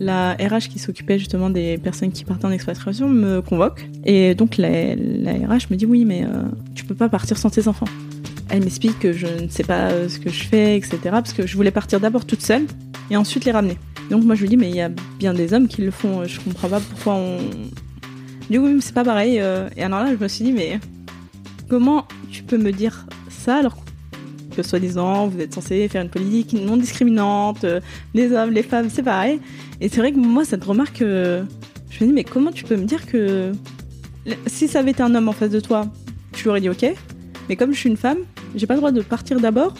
La RH qui s'occupait justement des personnes qui partaient en expatriation me convoque et donc la, RH me dit oui mais euh, tu peux pas partir sans tes enfants. Elle m'explique que je ne sais pas euh, ce que je fais, etc. Parce que je voulais partir d'abord toute seule et ensuite les ramener. Donc moi je lui dis mais il y a bien des hommes qui le font. Je comprends pas pourquoi on. Du coup c'est pas pareil. euh. Et alors là je me suis dit mais comment tu peux me dire ça alors que soi-disant vous êtes censé faire une politique non discriminante, euh, les hommes, les femmes, c'est pareil. Et c'est vrai que moi cette remarque, euh, je me dis mais comment tu peux me dire que si ça avait été un homme en face de toi, tu lui aurais dit ok, mais comme je suis une femme, j'ai pas le droit de partir d'abord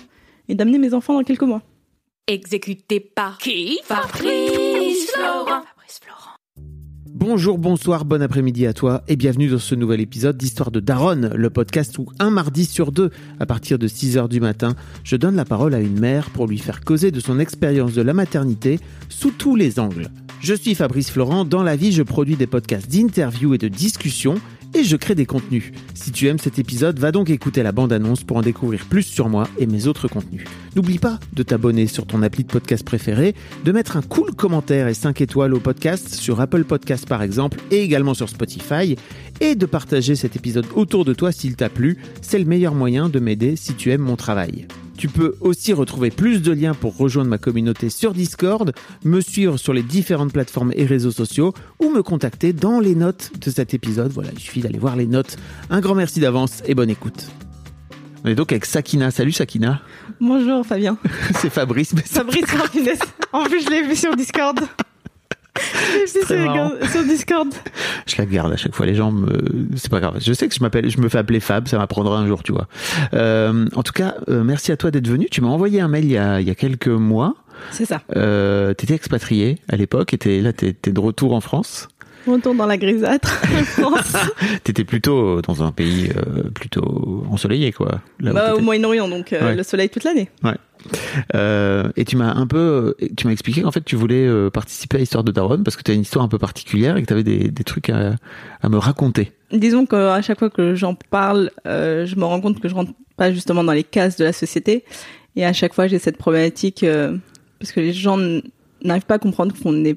et d'amener mes enfants dans quelques mois. Exécuté par qui? Fabrice Florent. Bonjour, bonsoir, bon après-midi à toi et bienvenue dans ce nouvel épisode d'Histoire de Daronne, le podcast où un mardi sur deux, à partir de 6h du matin, je donne la parole à une mère pour lui faire causer de son expérience de la maternité sous tous les angles. Je suis Fabrice Florent, dans la vie je produis des podcasts d'interviews et de discussions et je crée des contenus. Si tu aimes cet épisode, va donc écouter la bande-annonce pour en découvrir plus sur moi et mes autres contenus. N'oublie pas de t'abonner sur ton appli de podcast préféré, de mettre un cool commentaire et 5 étoiles au podcast sur Apple Podcast par exemple et également sur Spotify et de partager cet épisode autour de toi s'il t'a plu. C'est le meilleur moyen de m'aider si tu aimes mon travail. Tu peux aussi retrouver plus de liens pour rejoindre ma communauté sur Discord, me suivre sur les différentes plateformes et réseaux sociaux ou me contacter dans les notes de cet épisode. Voilà, il suffit d'aller voir les notes. Un grand merci d'avance et bonne écoute. On est donc avec Sakina. Salut Sakina. Bonjour Fabien. C'est Fabrice. Fabrice Martinez. En plus, je l'ai vu sur Discord. Je l'ai vu très sur, Discord. Je la garde à chaque fois. Les gens me, c'est pas grave. Je sais que je m'appelle, je me fais appeler Fab. Ça m'apprendra un jour, tu vois. Euh, en tout cas, euh, merci à toi d'être venu. Tu m'as envoyé un mail il y a, il y a quelques mois. C'est ça. Euh, t'étais expatrié à l'époque et t'es, là, t'es, t'es de retour en France. Retour dans la grisâtre en France. T'étais plutôt dans un pays euh, plutôt ensoleillé, quoi. Bah, au. Moyen-Orient, donc Ouais. le soleil toute l'année. Euh, et tu m'as un peu, tu m'as expliqué qu'en fait tu voulais euh, participer à l'histoire de Daron parce que tu as une histoire un peu particulière et que tu avais des, des trucs à, à me raconter. Disons qu'à chaque fois que j'en parle, euh, je me rends compte que je rentre pas justement dans les cases de la société. Et à chaque fois, j'ai cette problématique euh, parce que les gens n'arrivent pas à comprendre qu'on n'est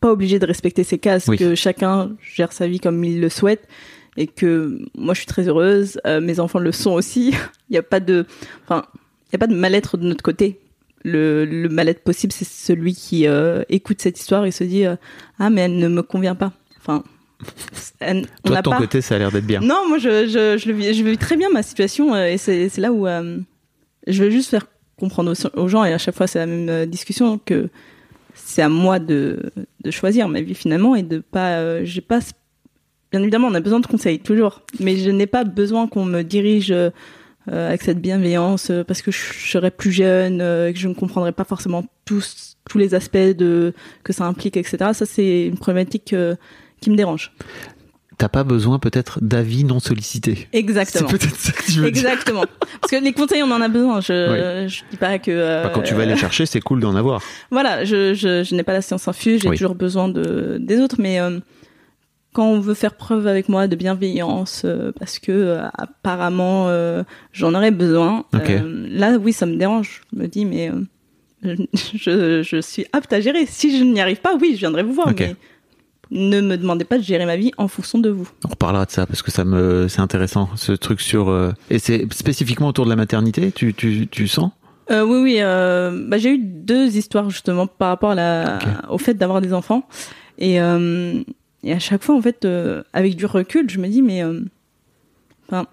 pas obligé de respecter ces cases, Oui. que chacun gère sa vie comme il le souhaite. Et que moi, je suis très heureuse, euh, mes enfants le sont aussi. Il n'y a pas de, enfin, il y a pas de mal-être de notre côté. Le, le mal-être possible, c'est celui qui euh, écoute cette histoire et se dit euh, ah mais elle ne me convient pas. Enfin, elle- on Toi n'a de ton pas. côté, ça a l'air d'être bien. Non, moi, je, je, je, le vis, je vis très bien ma situation euh, et c'est là où je veux juste faire comprendre aux, aux gens et à chaque fois c'est la même discussion que c'est à moi de, de choisir ma vie finalement et de pas, j'ai pas, bien évidemment on a besoin de conseils toujours, mais je n'ai pas besoin qu'on me dirige euh, avec cette bienveillance euh, parce que je serais plus jeune, euh, que je ne comprendrais pas forcément tous tous les aspects de que ça implique, etc. Ça c'est une problématique euh, qui me dérange. T'as pas besoin peut-être d'avis non sollicités. C'est Exactement. peut-être ça que tu veux dire. Exactement. Parce que les conseils, on en a besoin. Je, je dis pas que. euh, Bah, quand tu vas les chercher, c'est cool d'en avoir. Voilà, je, je, je n'ai pas la science infuse, j'ai Oui. toujours besoin de, des autres, mais euh, quand on veut faire preuve avec moi de bienveillance, euh, parce que euh, apparemment euh, j'en aurais besoin, là, oui, ça me dérange. Je me dis, mais je, je suis apte à gérer. Si je n'y arrive pas, oui, je viendrai vous voir, mais ne me demandez pas de gérer ma vie en fonction de vous. On reparlera de ça parce que ça me, c'est intéressant ce truc sur. Et c'est spécifiquement autour de la maternité. Tu, tu, tu sens? Euh, oui, oui. Euh, bah, j'ai eu deux histoires justement par rapport à la, Ok. au fait d'avoir des enfants. Et, euh, et à chaque fois, en fait, euh, avec du recul, je me dis, mais euh, enfin,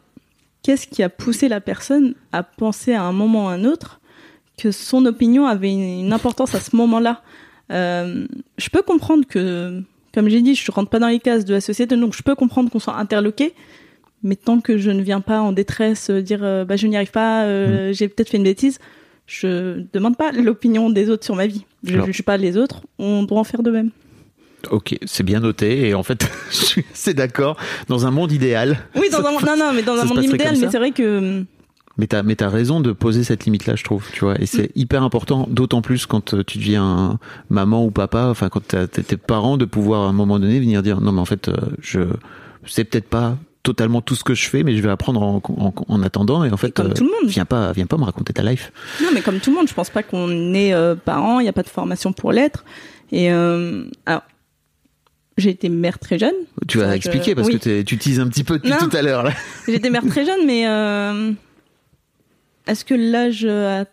qu'est-ce qui a poussé la personne à penser à un moment ou à un autre que son opinion avait une, une importance à ce moment-là? Euh, Je peux comprendre que, comme j'ai dit, je rentre pas dans les cases de la société, donc je peux comprendre qu'on soit interloqué. Mais tant que je ne viens pas en détresse dire bah je n'y arrive pas, euh, j'ai peut-être fait une bêtise, je demande pas l'opinion des autres sur ma vie. Je ne juge pas les autres. On doit en faire de même. Ok, c'est bien noté. Et en fait, je suis assez d'accord. Dans un monde idéal. Oui, dans un non non mais dans un monde idéal, mais c'est vrai que Mais t'as, mais t'as raison de poser cette limite-là, je trouve, tu vois. Et c'est hyper important, d'autant plus quand euh, tu deviens maman ou papa, enfin quand t'es tes parents, de pouvoir à un moment donné venir dire non mais en fait, euh, je c'est peut-être pas totalement tout ce que je fais, mais je vais apprendre en, en, en attendant. Et en fait, comme tout le monde. viens pas, viens pas me raconter ta life. Non, mais comme tout le monde, je pense pas qu'on est euh, parent, il n'y a pas de formation pour l'être. Et euh, alors, j'ai été mère très jeune. Tu vas expliquer parce oui. que tu teases un petit peu depuis tout à l'heure. J'ai été mère très jeune, mais euh, est-ce que l'âge a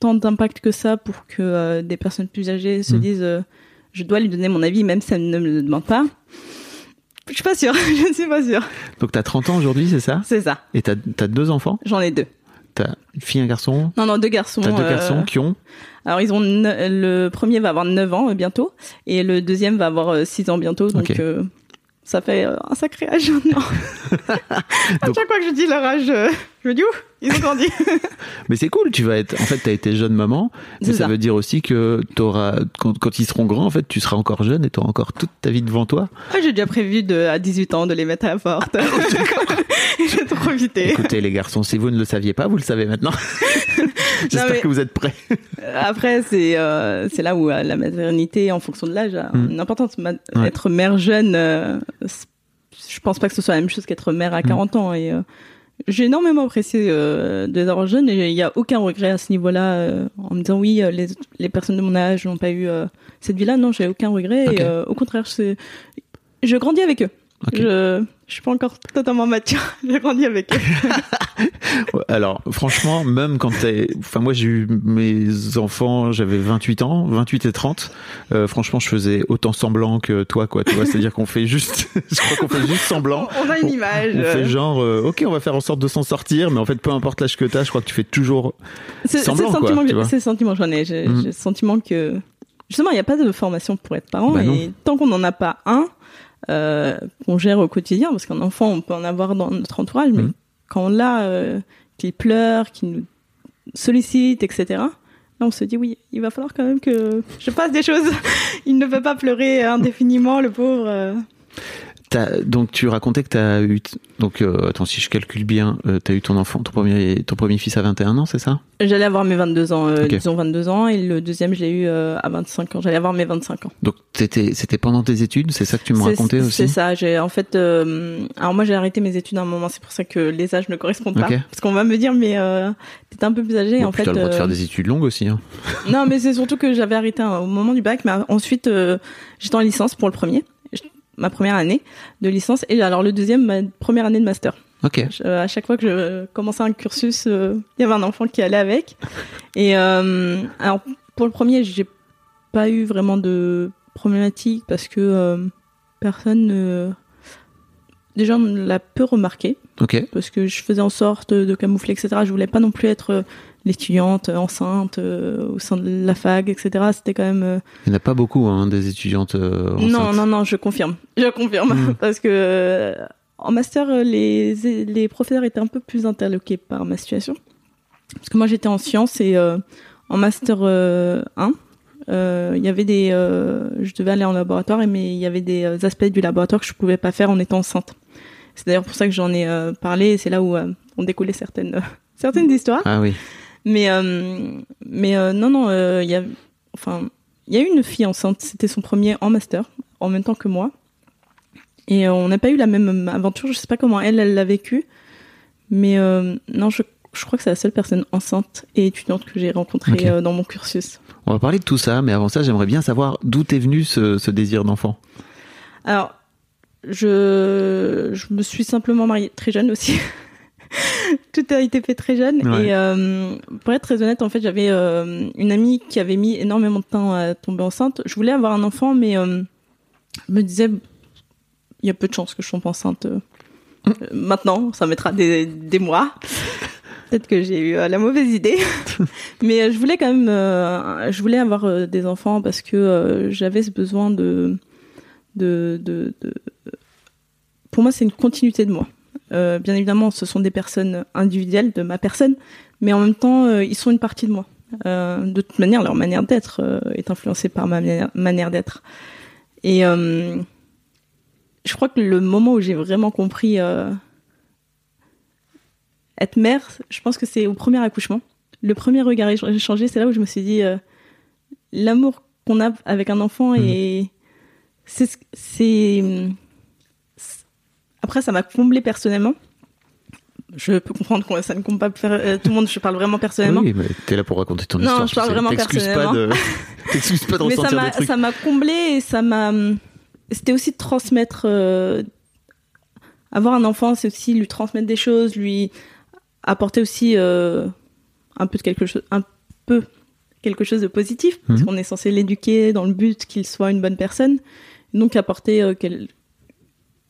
tant d'impact que ça pour que euh, des personnes plus âgées se Mm. disent euh, je dois lui donner mon avis même si elle ne me le demande pas? Je suis pas sûre, je ne suis pas sûre. Donc t'as 30 ans aujourd'hui, c'est ça? C'est ça, Et t'as as deux enfants? J'en ai deux. T'as une fille, un garçon? Non, non, deux garçons. T'as deux garçons qui ont Alors ils ont ne- le premier va avoir 9 ans euh, bientôt et le deuxième va avoir euh, 6 ans bientôt donc euh, ça fait euh, un sacré âge maintenant. à Donc- chaque fois que je dis leur âge, euh, je me dis ouh, ils ont grandi. Mais c'est cool, tu vas être. En fait, t'as été jeune maman, mais ça, ça. veut dire aussi que t'auras, quand, quand ils seront grands, en fait, tu seras encore jeune et t'auras encore toute ta vie devant toi. Ah, j'ai déjà prévu de à 18 ans de les mettre à la porte. J'ai trop profité. Écoutez, les garçons, si vous ne le saviez pas, vous le savez maintenant. J'espère mais- que vous êtes prêts. Après c'est euh, c'est là où euh, la maternité en fonction de l'âge a une importance. Ma- Ouais. Être mère jeune, euh, je pense pas que ce soit la même chose qu'être mère à 40 ans. Et euh, j'ai énormément apprécié euh, avoir jeunes et il y a aucun regret à ce niveau-là euh, en me disant oui les, les personnes de mon âge n'ont pas eu euh, cette vie-là. Non j'ai aucun regret et au contraire c'est je grandis avec eux. Je je suis pas encore totalement mature je grandis avec eux Alors, franchement, même quand t'es, enfin, moi, j'ai eu mes enfants, j'avais 28 ans, 28 et 30. Euh, franchement, je faisais autant semblant que toi, quoi. Tu vois, c'est-à-dire qu'on fait juste, je crois qu'on fait juste semblant. on a une On- image On fait genre, euh, ok, on va faire en sorte de s'en sortir, mais en fait, peu importe l'âge que t'as, je crois que tu fais toujours. Semblant, c'est le sentiment que j'en ai. J'ai Mhm. j'ai le sentiment que justement il n'y a pas de formation pour être parent Bah et tant qu'on n'en a pas un euh, qu'on gère au quotidien, parce qu'un enfant on peut en avoir dans notre entourage, mais Mhm. quand on l'a, euh, qu'il pleure, qu'il nous sollicite, etc. Là on se dit oui, il va falloir quand même que je fasse des choses. il ne peut pas pleurer indéfiniment, le pauvre. Donc tu racontais que t'as eu t- donc euh, attends si je calcule bien euh, t'as eu ton enfant ton premier ton premier fils à 21 ans c'est ça? J'allais avoir mes 22 ans, euh, Ok. disons 22 ans, et le deuxième je l'ai eu euh, à 25 ans. J'allais avoir mes 25 ans. donc c'était pendant tes études c'est ça que tu me racontais aussi? C'est ça. J'ai en fait, euh, alors moi j'ai arrêté mes études à un moment. C'est pour ça que les âges ne correspondent pas. Parce qu'on va me dire, mais euh, t'es un peu plus âgé. Bon, en fait, t'as le droit de faire des études longues aussi hein. non, mais c'est surtout que j'avais arrêté hein, au moment du bac. Mais ensuite, j'étais en licence pour le premier, ma première année de licence, et alors le deuxième, ma première année de master. ok Je- à chaque fois que je commençais un cursus, euh, il y avait un enfant qui allait avec. Et euh, alors pour le premier, j'ai pas eu vraiment de problématique parce que euh, personne ne déjà on l'a peu remarqué ok parce que je faisais en sorte de camoufler, etc. Je voulais pas non plus être l'étudiante enceinte euh, au sein de la fac, etc. C'était quand même euh, il n'y en a pas beaucoup hein, des étudiantes euh, non, enceintes. non, non, je confirme. Je confirme. Mm. Parce que euh, en master, les, les professeurs étaient un peu plus interloqués par ma situation. Parce que moi, j'étais en sciences et en master euh, 1, euh, il y avait des. je devais aller en laboratoire, mais il y avait des aspects du laboratoire que je pouvais pas faire en étant enceinte. C'est d'ailleurs pour ça que j'en ai parlé et c'est là où on découlait certaines, certaines histoires. ah oui Mais euh, mais euh, non non, euh, il y a enfin il y a eu une fille enceinte, c'était son premier en master en même temps que moi. Et euh, on n'a pas eu la même aventure, je sais pas comment elle elle l'a vécu. Mais euh, non, je je crois que c'est la seule personne enceinte et étudiante que j'ai rencontrée euh, dans mon cursus. on va parler de tout ça mais avant ça j'aimerais bien savoir d'où t'es venu ce, ce désir d'enfant Alors, je, je me suis simplement mariée très jeune aussi. Tout a été fait très jeune. Ouais. Et euh, pour être très honnête, en fait, j'avais euh, une amie qui avait mis énormément de temps à tomber enceinte. Je voulais avoir un enfant, mais euh, je me disais, il y a peu de chances que je tombe enceinte euh, maintenant. Ça mettra des, des mois. Peut-être que j'ai eu la mauvaise idée. mais je voulais quand même, je voulais avoir des enfants parce que j'avais ce besoin de de, de, de- pour moi c'est une continuité de moi Euh, bien évidemment, ce sont des personnes individuelles de ma personne, mais en même temps, euh, ils sont une partie de moi. Euh, de toute manière, leur manière d'être est influencée par ma manière, manière d'être. Et je crois que le moment où j'ai vraiment compris être mère, je pense que c'est au premier accouchement. Le premier regard échangé, c'est là où je me suis dit l'amour qu'on a avec un enfant et ce- c'est après ça m'a comblé personnellement. Je peux comprendre que ça ne compte pas faire euh, tout le monde. Je parle vraiment personnellement. Oui, mais t'es là pour raconter ton Non, histoire. je parle vraiment T'excuses pas de, t'excuses pas de Mais ça m'a des trucs. ça m'a comblé et ça m'a c'était aussi de transmettre euh, avoir un enfant c'est aussi lui transmettre des choses lui apporter aussi euh, un peu de quelque chose un peu quelque chose de positif parce Mhm. qu'on est censé l'éduquer dans le but qu'il soit une bonne personne donc apporter euh, quel-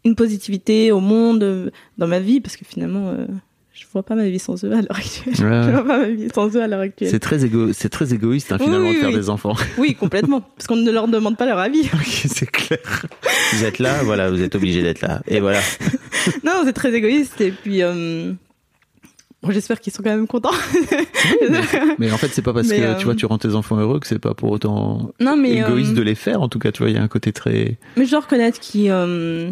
une positivité au monde euh, dans ma vie parce que finalement euh, je vois pas ma vie sans eux à l'heure actuelle Ouais, je vois pas ma vie sans eux à l'heure actuelle C'est très égo, c'est très égoïste hein, finalement oui, de faire oui. des enfants. oui complètement parce qu'on ne leur demande pas leur avis Ok, c'est clair. Vous êtes là, voilà, vous êtes obligé d'être là. Et voilà. Non, c'est très égoïste. Et puis, euh, bon, j'espère qu'ils sont quand même contents. Mais en fait, c'est pas parce Mais, que euh, tu vois, tu rends tes enfants heureux que c'est pas pour autant non, mais, égoïste euh, de les faire. En tout cas, tu vois, il y a un côté très. mais je dois reconnaître qu'ils. euh,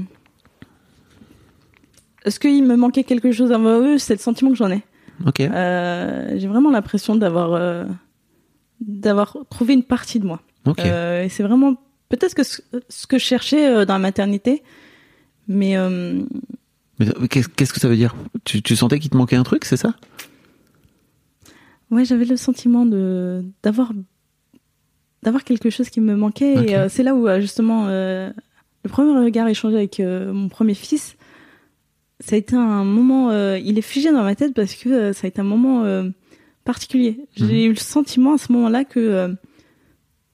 Est-ce qu'il me manquait quelque chose avant eux? C'est le sentiment que j'en ai. Ok. Euh, J'ai vraiment l'impression d'avoir euh, d'avoir trouvé une partie de moi. Ok. Euh, et c'est vraiment peut-être que ce, ce que je cherchais dans la maternité. Mais Mais qu'est-ce que ça veut dire? Tu, tu sentais qu'il te manquait un truc, c'est ça? Ouais, j'avais le sentiment de d'avoir d'avoir quelque chose qui me manquait Ok. et euh, c'est là où justement le premier regard échangé avec mon premier fils, ça a été un moment, euh, il est figé dans ma tête parce que euh, ça a été un moment euh, particulier. J'ai eu le sentiment à ce moment-là que euh,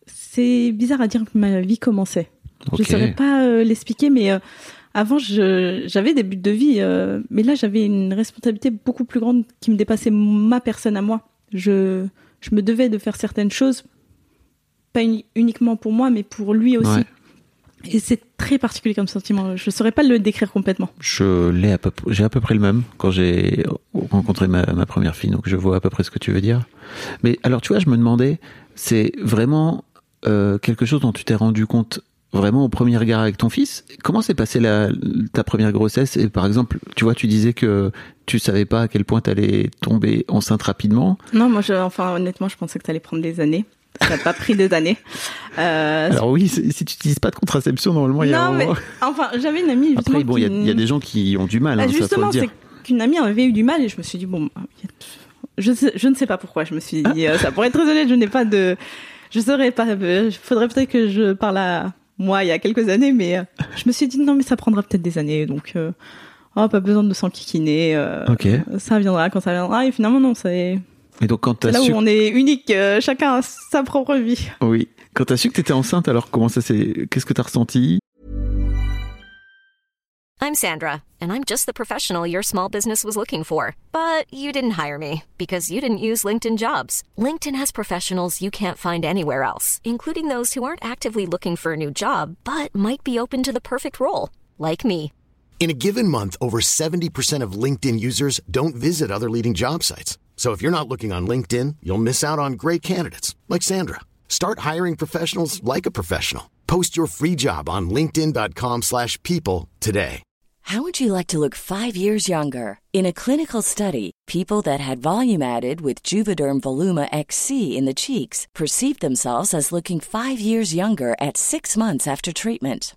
c'est bizarre à dire que ma vie commençait. Je Ok. saurais pas euh, l'expliquer, mais euh, avant, j'avais des buts de vie, euh, mais là, j'avais une responsabilité beaucoup plus grande qui me dépassait ma personne à moi. Je, je me devais de faire certaines choses, pas uni- uniquement pour moi, mais pour lui aussi. Ouais. Et c'est très particulier comme sentiment. Je saurais pas le décrire complètement. Je l'ai à peu, j'ai à peu près le même quand j'ai rencontré ma, ma première fille, donc je vois à peu près ce que tu veux dire. Mais alors, tu vois, je me demandais, c'est vraiment euh, quelque chose dont tu t'es rendu compte vraiment au premier regard avec ton fils? Comment s'est passée la, ta première grossesse? Et par exemple, tu vois, tu disais que tu savais pas à quel point t'allais tomber enceinte rapidement. Non, moi, je, enfin, honnêtement, je pensais que ça allait prendre des années. Ça n'a pas pris des années. Euh, Alors oui, si tu n'utilises pas de contraception, normalement, il y a un non, mais enfin, j'avais une amie justement Après, bon, il y, a- qui- il y a des gens qui ont du mal, Bah, hein, ça faut justement, le dire. c'est qu'une amie avait eu du mal et je me suis dit, bon, je, sais- je ne sais pas pourquoi. Je me suis dit, euh, ça pourrait être très honnête, je n'ai pas de. Je saurais pas. Il faudrait peut-être que je parle à moi il y a quelques années, mais euh, je me suis dit, non, mais ça prendra peut-être des années. Donc, euh, oh, pas besoin de s'enquiquiner. euh, Ok. Ça viendra quand ça viendra. Et finalement, non, c'est Et donc quand c'est t'as là su, où on est unique. euh, chacun a sa propre vie. oui, quand t'as su que t'étais enceinte, alors comment ça s'est, qu'est-ce que t'as ressenti I'm Sandra, and I'm just the professional your small business was looking for. But you didn't hire me because you didn't use LinkedIn jobs. LinkedIn has professionals you can't find anywhere else, including those who aren't actively looking for a new job but might be open to the perfect role, like me. In a given month, over 70% of LinkedIn users don't visit other leading job sites. So if you're not looking on LinkedIn, you'll miss out on great candidates like Sandra. Start hiring professionals like a professional. Post your free job on linkedin.com/people today. How would you like to look five years younger? In a clinical study, people that had volume added with Juvederm Voluma XC in the cheeks perceived themselves as looking five years younger at six months after treatment.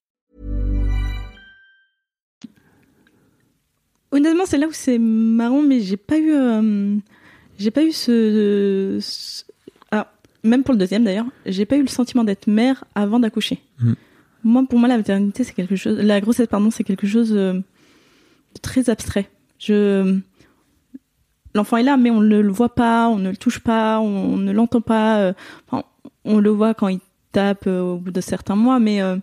Honnêtement, c'est là où c'est marrant, mais j'ai pas eu, euh, j'ai pas eu ce, ce- alors, même pour le deuxième d'ailleurs, j'ai pas eu le sentiment d'être mère avant d'accoucher. Mm. Moi, pour moi, la maternité, c'est quelque chose, la grossesse, pardon, c'est quelque chose euh, de très abstrait. Je, l'enfant est là, mais on ne le voit pas, on ne le touche pas, on, ne l'entend pas. euh, enfin, on le voit quand il tape au bout de certains mois, mais euh,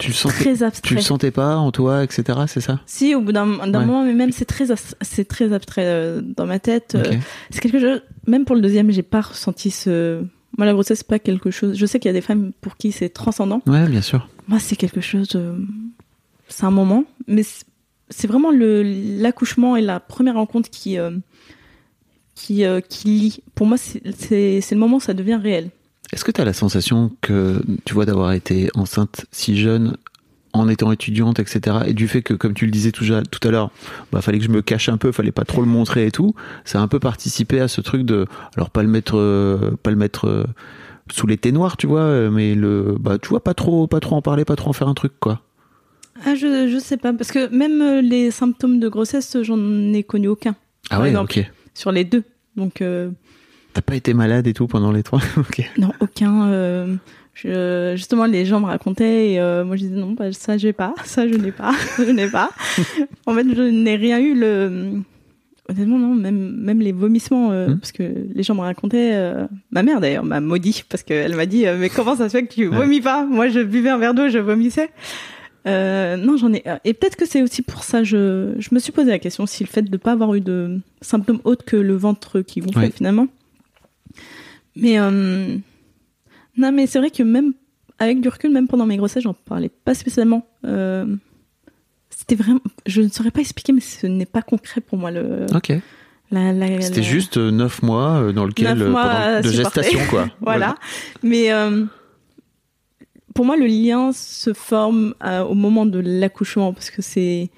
Tu le sentais, très tu le sentais pas en toi, etc. C'est ça? Si, au bout d'un Ouais. moment, mais même c'est très, c'est très abstrait euh, dans ma tête. euh, c'est quelque chose. Même pour le deuxième, j'ai pas ressenti ce. Moi, la grossesse, c'est pas quelque chose. Je sais qu'il y a des femmes pour qui c'est transcendant. Ouais, bien sûr. Moi, c'est quelque chose. euh, C'est un moment, mais c'est- vraiment le l'accouchement et la première rencontre qui euh, qui qui lie. Pour moi, c'est le moment où ça devient réel. Est-ce que tu as la sensation que, tu vois, d'avoir été enceinte si jeune, en étant étudiante, etc., et du fait que, comme tu le disais tout, à l'heure, bah, fallait que je me cache un peu, fallait pas trop le montrer et tout, ça a un peu participé à ce truc de, alors pas le mettre, euh, pas le mettre euh, sous les noirs, tu vois, euh, mais le, bah, tu vois, pas trop, pas trop en parler, pas trop en faire un truc, quoi. Ah, je je sais pas parce que même les symptômes de grossesse, j'en ai connu aucun Ah ouais, exemple. ok. sur les deux. Donc euh, T'as pas été malade et tout pendant les trois. Non, aucun. euh, je- justement, les gens me racontaient et euh, moi je disais non, bah, ça j'ai pas, ça je n'ai pas, je n'ai pas. en fait, je n'ai rien eu. Le... Honnêtement, non, même, même les vomissements, euh, Hmm. parce que les gens me racontaient. ma mère d'ailleurs m'a maudit parce qu'elle m'a dit Mais comment ça se fait que tu Ouais. vomis pas? Moi je buvais un verre d'eau, je vomissais. Euh, non, j'en ai. Et peut-être que c'est aussi pour ça. Je, je me suis posé la question si le fait de ne pas avoir eu de symptômes autres que le ventre qui gonflait Ouais. finalement. Mais euh, non, mais c'est vrai que même avec du recul, même pendant mes grossesses, j'en parlais pas spécialement. Euh, c'était vraiment, je ne saurais pas expliquer, mais ce n'est pas concret pour moi le. Ok. La, la- C'était la- juste euh, neuf mois euh, dans lequel, euh, mois pendant- de gestation, quoi. voilà. Mais euh, pour moi, le lien se forme euh, au moment de l'accouchement parce que c'est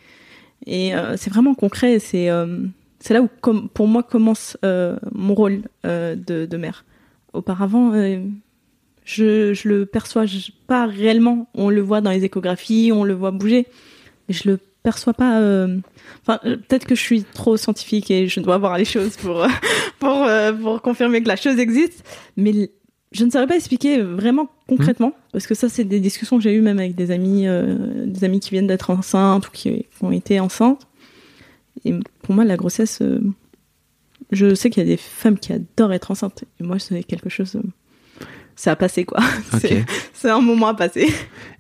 et euh, c'est vraiment concret. et C'est euh, c'est là où, comme pour moi, commence euh, mon rôle euh, de, de mère. Auparavant, euh, je, je le perçois pas réellement. On le voit dans les échographies, on le voit bouger, mais je le perçois pas. euh, Enfin, euh, peut-être que je suis trop scientifique et je dois voir les choses pour pour euh, pour confirmer que la chose existe, mais je ne saurais pas expliquer vraiment concrètement parce que ça c'est des discussions que j'ai eues même avec des amis euh, des amis qui viennent d'être enceintes ou qui, ont été enceintes. Et pour moi la grossesse je sais qu'il y a des femmes qui adorent être enceintes et moi c'est quelque chose euh, ça a passé quoi. C'est- un moment à passer.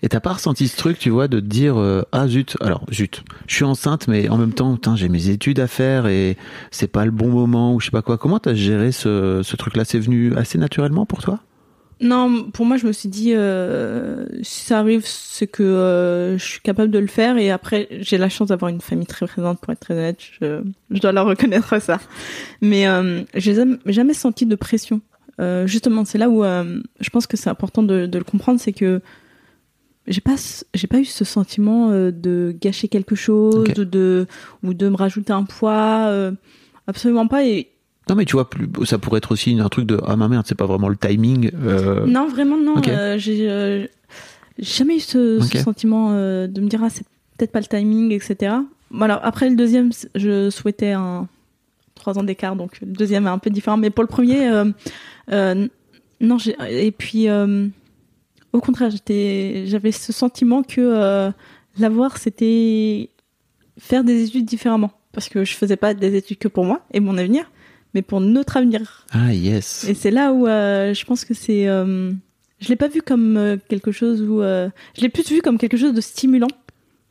Et t'as pas ressenti ce truc, tu vois, de te dire euh, ah zut, alors zut, je suis enceinte, mais en même temps, j'ai mes études à faire et c'est pas le bon moment ou je sais pas quoi. Comment t'as géré ce, ce truc-là? C'est venu assez naturellement pour toi? Non, pour moi, je me suis dit, euh, si ça arrive, c'est que euh, je suis capable de le faire. Et après, j'ai la chance d'avoir une famille très présente, pour être très honnête. Je, je dois leur reconnaître ça. Mais euh, j'ai jamais, jamais senti de pression. Euh, justement, c'est là où euh, je pense que c'est important de, de le comprendre, c'est que j'ai pas, j'ai pas eu ce sentiment euh, de gâcher quelque chose de ou de me rajouter un poids. euh, absolument pas. Et Non, mais tu vois, plus, ça pourrait être aussi un truc de ah ma merde, c'est pas vraiment le timing. euh, Non, vraiment non. Euh, j'ai euh, j'ai jamais eu ce, sentiment de me dire ah c'est peut-être pas le timing, etc. Alors après le deuxième, je souhaitais un trois ans d'écart, donc le deuxième est un peu différent. Mais pour le premier, non. j'ai- Et puis au contraire, j'étais, j'avais ce sentiment que l'avoir c'était faire des études différemment, parce que je faisais pas des études que pour moi et mon avenir, mais pour notre avenir Ah yes. et c'est là où euh, je pense que c'est. euh, je l'ai pas vu comme euh, quelque chose où. euh, je l'ai plus vu comme quelque chose de stimulant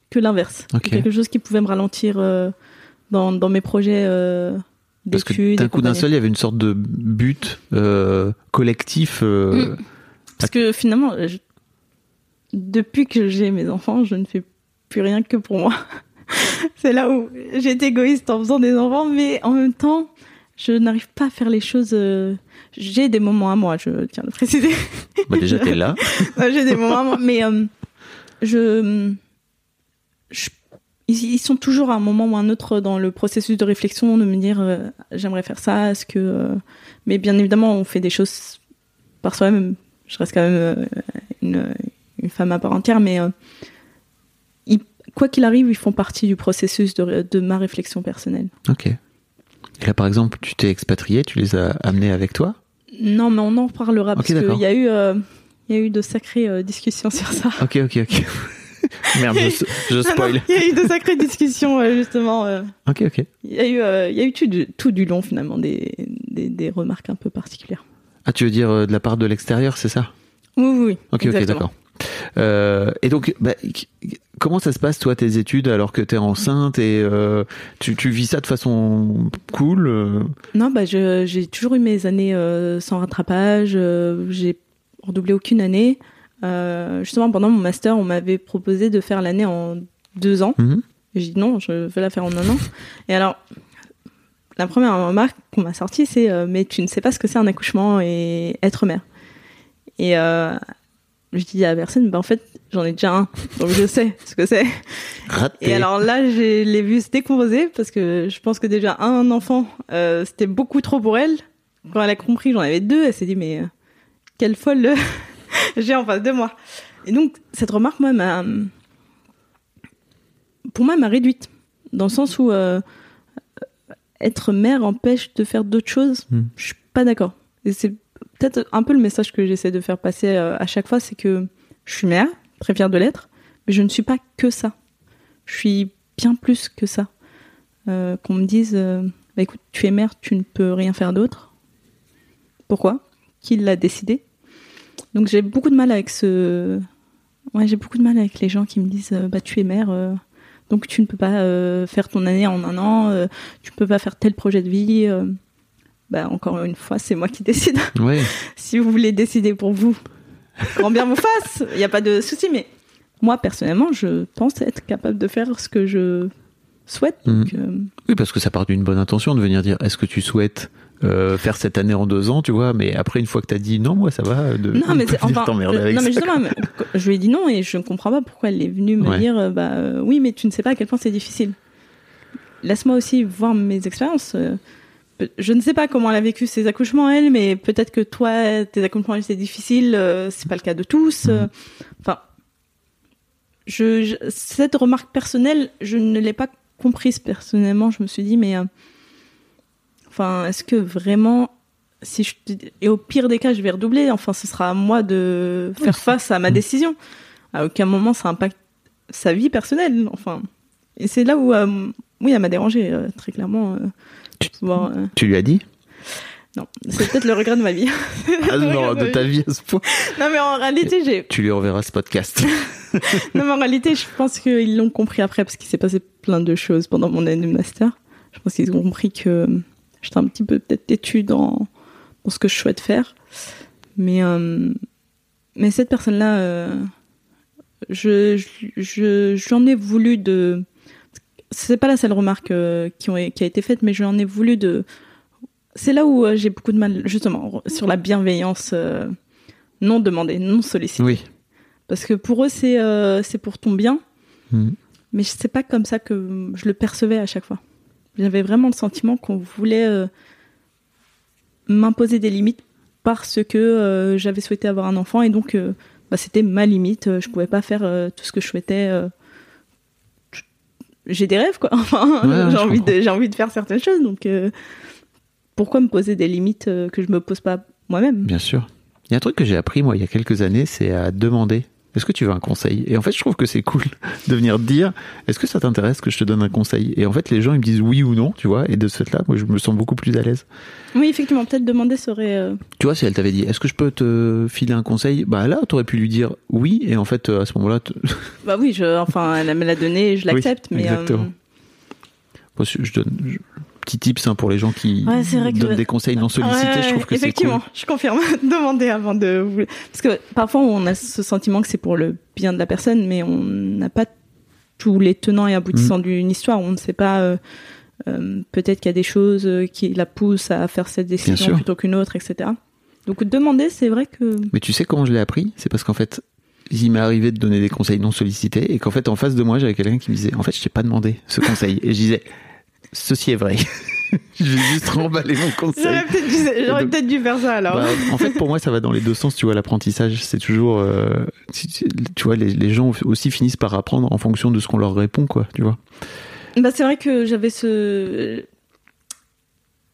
que l'inverse. Ok. Quelque chose qui pouvait me ralentir dans, dans mes projets Parce que d'un coup d'un seul, il y avait une sorte de but collectif. Mm. Parce que finalement, je- depuis que j'ai mes enfants, je ne fais plus rien que pour moi. c'est là où j'étais égoïste en faisant des enfants, mais en même temps, je n'arrive pas à faire les choses. euh, J'ai des moments à moi, je tiens à le préciser. Bah déjà, t'es là. J'ai des moments, à moi, mais euh, je, je- ils, sont toujours à un moment ou un autre dans le processus de réflexion de me dire euh, j'aimerais faire ça, est-ce que, euh, mais bien évidemment on fait des choses par soi-même. Je reste quand même une, une femme à part entière, mais ils- quoi qu'il arrive, ils font partie du processus de, de ma réflexion personnelle. Ok. Et là, par exemple, tu t'es expatrié, tu les as amenés avec toi? Non, mais on en reparlera parce qu'il y a eu, euh, y a eu de sacrées euh, discussions sur ça. Ok, ok, ok. Merde, je, je spoil. Il y a eu de sacrées discussions euh, justement. Ok, ok. Il y a eu, il y a eu tout du, tout du long finalement des, des, des remarques un peu particulières. Ah, tu veux dire de la part de l'extérieur, c'est ça? Oui, oui, oui. Ok, ok, d'accord. Et donc, bah, comment ça se passe, toi, tes études, alors que t'es enceinte et euh, tu, tu vis ça de façon cool euh? Non, bah, j'ai toujours eu mes années euh, sans rattrapage. j'ai redoublé aucune année. Justement, pendant mon master, on m'avait proposé de faire l'année en deux ans. Mhm. J'ai dit non, je veux la faire en un an. Et alors, la première remarque qu'on m'a sortie, c'est euh, mais tu ne sais pas ce que c'est un accouchement et être mère. Et euh, je dis à la personne, bah en fait, j'en ai déjà un, donc je sais ce que c'est. Raté. Et alors là, je l'ai vu se décomposer parce que je pense que déjà un enfant, euh, c'était beaucoup trop pour elle. Quand elle a compris j'en avais deux, elle s'est dit mais euh, quelle folle euh, j'ai en face de moi. Et donc cette remarque, moi, m'a pour moi, m'a réduite dans le sens où euh, être mère empêche de faire d'autres choses. Hmm. Je suis pas d'accord. Et c'est peut-être un peu le message que j'essaie de faire passer à chaque fois, c'est que je suis mère, très fière de l'être, mais je ne suis pas que ça. Je suis bien plus que ça. Euh, Qu'on me dise, euh, bah, écoute, tu es mère, tu ne peux rien faire d'autre. Pourquoi? Qui l'a décidé? Donc j'ai beaucoup de mal avec ce. Ouais, j'ai beaucoup de mal avec les gens qui me disent, euh, bah tu es mère, euh, donc tu ne peux pas faire ton année en un an, tu ne peux pas faire tel projet de vie. Bah encore une fois, c'est moi qui décide. Si vous voulez décider pour vous, grand bien vous fasse, il n'y a pas de souci. Mais moi, personnellement, je pense être capable de faire ce que je souhaite. Donc, euh, Oui, parce que ça part d'une bonne intention de venir dire est-ce que tu souhaites euh, faire cette année en deux ans, tu vois, mais après, une fois que t'as dit non, moi ça va, de, non, mais enfin, t'emmerder euh, avec non, mais justement, je lui ai dit non et je ne comprends pas pourquoi elle est venue me Ouais. dire bah oui, mais tu ne sais pas à quel point c'est difficile. Laisse-moi aussi voir mes expériences. Je ne sais pas comment elle a vécu ses accouchements elle, mais peut-être que toi, tes accouchements c'est difficile. euh, c'est pas le cas de tous. euh, Enfin, je, je- cette remarque personnelle, je ne l'ai pas comprise personnellement. Je me suis dit mais euh, enfin, est-ce que vraiment si je et au pire des cas, je vais redoubler. Enfin, ce sera à moi de faire face à ma décision. À aucun moment, ça impacte sa vie personnelle. Enfin, et c'est là où, euh, oui, elle m'a dérangé euh, très clairement. Euh, euh, Tu lui as dit? Non, c'est peut-être le regret de ma vie. Ah non, de ta vie à ce point. Non, mais en réalité, j'ai. Tu lui reverras ce podcast. Non, mais en réalité, je pense qu'ils l'ont compris après parce qu'il s'est passé plein de choses pendant mon année de master. Je pense qu'ils ont compris que j'étais un petit peu peut-être têtue dans, dans ce que je souhaite faire. Mais, euh, mais cette personne-là, euh, je, je, j'en ai voulu de. C'est pas la seule remarque euh, qui, ont, qui a été faite, mais j'en ai voulu de. C'est là où euh, j'ai beaucoup de mal, justement, sur la bienveillance euh, non demandée, non sollicitée. oui. Parce que pour eux, c'est c'est pour ton bien. Mhm. Mais c'est pas comme ça que je le percevais à chaque fois. J'avais vraiment le sentiment qu'on voulait m'imposer des limites parce que j'avais souhaité avoir un enfant et donc bah, c'était ma limite. Je pouvais pas faire tout ce que je souhaitais. J'ai des rêves, quoi. Enfin, Ouais, j'ai envie comprends. de j'ai envie de faire certaines choses. Donc euh, pourquoi me poser des limites euh, que je me pose pas moi-même? Bien sûr. Il y a un truc que j'ai appris, moi, il y a quelques années, c'est à demander est-ce que tu veux un conseil? Et en fait, je trouve que c'est cool de venir te dire est-ce que ça t'intéresse que je te donne un conseil? Et en fait, les gens, ils me disent oui ou non, tu vois, et de ce fait-là, moi, je me sens beaucoup plus à l'aise. Oui, effectivement, peut-être demander serait. euh, Tu vois, si elle t'avait dit est-ce que je peux te filer un conseil? Bah là, t'aurais pu lui dire oui, et en fait, euh, à ce moment-là, Bah oui, je, enfin, elle me l'a donné, je l'accepte, mais. euh, exactement. Moi, je je donne. je- Petit tips hein, pour les gens qui Ouais, que- donnent des conseils non sollicités, Ouais, je trouve que c'est cool. Effectivement, je confirme. Demander avant de. vous- Parce que parfois, on a ce sentiment que c'est pour le bien de la personne, mais on n'a pas tous les tenants et aboutissants Mm. d'une histoire. On ne sait pas. euh, euh, Peut-être qu'il y a des choses euh, qui la poussent à faire cette décision plutôt qu'une autre, etc. Donc demander, c'est vrai que. Mais tu sais comment je l'ai appris? C'est parce qu'en fait, il m'est arrivé de donner des conseils non sollicités et qu'en fait, en face de moi, j'avais quelqu'un qui me disait En fait, je t'ai pas demandé ce conseil. Et je disais Ceci est vrai. je vais juste remballer mon conseil. J'aurais peut-être dû, dû faire ça alors. Bah, en fait, pour moi, ça va dans les deux sens. Tu vois, l'apprentissage, c'est toujours, euh, tu tu vois, les, les gens aussi finissent par apprendre en fonction de ce qu'on leur répond, quoi. Tu vois. Bah, c'est vrai que j'avais ce.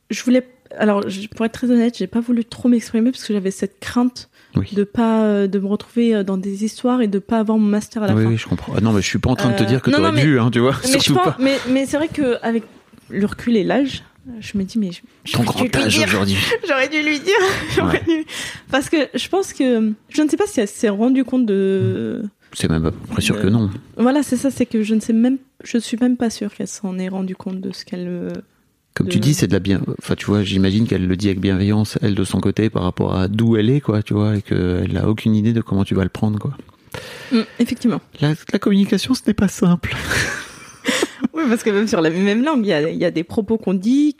Je voulais. Alors, pour être très honnête, j'ai pas voulu trop m'exprimer parce que j'avais cette crainte Oui. de pas euh, de me retrouver euh, dans des histoires et de pas avoir mon master à la oui, fin. oui, je comprends. Ah non, mais je suis pas en train de te Euh, dire que non, t'aurais non, mais- dû, hein, tu vois. Mais je Surtout pense, pas. mais, mais c'est vrai que avec le recul et l'âge, je me dis mais je- Ton grand âge aujourd'hui. J'aurais dû lui dire. Dû- Parce que je pense que je ne sais pas si elle s'est rendue compte de. C'est même à peu près sûr que non. Voilà, c'est ça, c'est que je ne sais même, je suis même pas sûre qu'elle s'en est rendue compte de ce qu'elle. Comme tu dis, c'est de la bien. Enfin, tu vois, j'imagine qu'elle le dit avec bienveillance, elle de son côté, par rapport à d'où elle est, quoi, tu vois, et qu'elle a aucune idée de comment tu vas le prendre, quoi. Mm, effectivement. La, la communication, ce n'est pas simple. Oui, parce que même sur la même langue, il y a, il y a des propos qu'on dit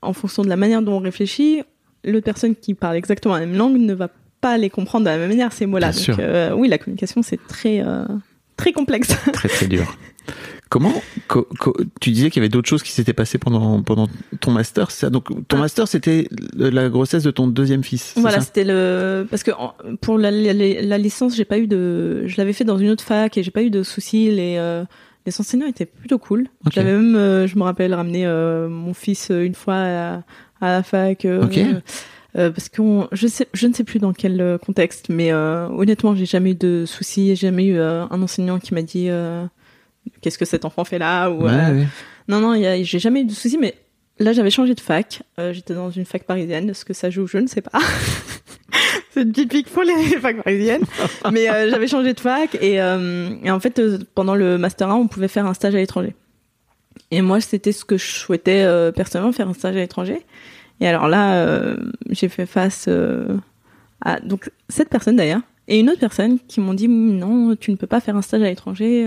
en fonction de la manière dont on réfléchit. L'autre personne qui parle exactement la même langue ne va pas les comprendre de la même manière ces mots-là. Donc, euh, oui, la communication c'est très euh, très complexe. Très, très dur. Comment co- co- tu disais qu'il y avait d'autres choses qui s'étaient passées pendant pendant ton master, ça? Donc ton Ah. master c'était la grossesse de ton deuxième fils. Voilà, c'était le parce que pour la, la, la licence, j'ai pas eu de, je l'avais fait dans une autre fac et j'ai pas eu de soucis. Les euh, les enseignants étaient plutôt cool. J'avais même, euh, je me rappelle, ramené euh, mon fils euh, une fois à, à la fac. Ok. euh, parce que je sais, je ne sais plus dans quel contexte, mais honnêtement, j'ai jamais eu de soucis, j'ai jamais eu un enseignant qui m'a dit qu'est-ce que cet enfant fait là ou Ouais, ouais. non, non, j'ai jamais eu de soucis, mais là, j'avais changé de fac. Euh, J'étais dans une fac parisienne. Est-ce que ça joue? Je ne sais pas. C'est typique pour les facs parisiennes. mais euh, j'avais changé de fac et, euh, en fait, pendant le Master 1, on pouvait faire un stage à l'étranger. Et moi, c'était ce que je souhaitais personnellement, faire un stage à l'étranger. Et alors là, j'ai fait face à donc cette personne d'ailleurs et une autre personne qui m'ont dit non, tu ne peux pas faire un stage à l'étranger.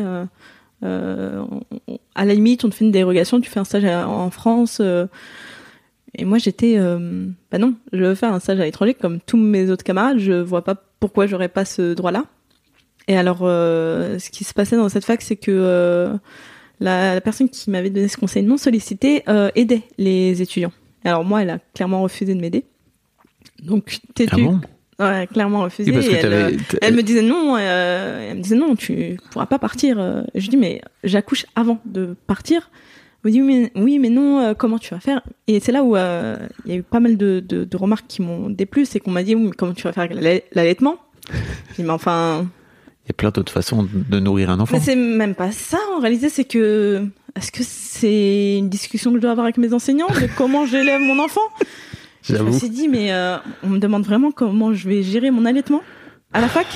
Euh, on- à la limite, on te fait une dérogation, tu fais un stage à- en France. euh. et moi, j'étais, euh, bah non, je veux faire un stage à l'étranger comme tous mes autres camarades. Je vois pas pourquoi j'aurais pas ce droit-là. Et alors, euh, ce qui se passait dans cette fac, c'est que la, la personne qui m'avait donné ce conseil non sollicité aidait les étudiants. Alors moi, elle a clairement refusé de m'aider. Donc, t'es Ah bon? Ouais, clairement refusé. Oui, elle, euh, elle me disait non, euh, elle me disait non, tu pourras pas partir. Euh, Je dis mais j'accouche avant de partir. Elle me dit oui mais, oui, mais non, euh, comment tu vas faire? Et c'est là où il y a eu pas mal de, de, de remarques qui m'ont déplu, c'est qu'on m'a dit oui, mais comment tu vas faire avec l'allaitement? Je dis mais enfin, Il y a plein d'autres façons de nourrir un enfant. mais c'est même pas ça en réalité, c'est que est-ce que c'est une discussion que je dois avoir avec mes enseignants? De comment j'élève mon enfant? Je me suis dit, mais euh, on me demande vraiment comment je vais gérer mon allaitement à la fac.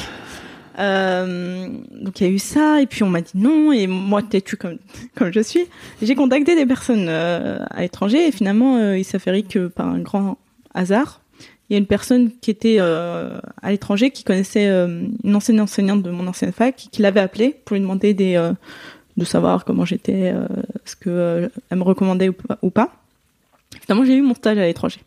Euh, donc il y a eu ça, et puis on m'a dit non, et moi têtu comme comme je suis, j'ai contacté des personnes euh, à l'étranger, et finalement il s'avérait que par un grand hasard, il y a une personne qui était à l'étranger qui connaissait une ancienne enseignante de mon ancienne fac, qui l'avait appelée pour lui demander des de savoir comment j'étais, ce que euh, elle me recommandait ou pas. Finalement j'ai eu mon stage à l'étranger.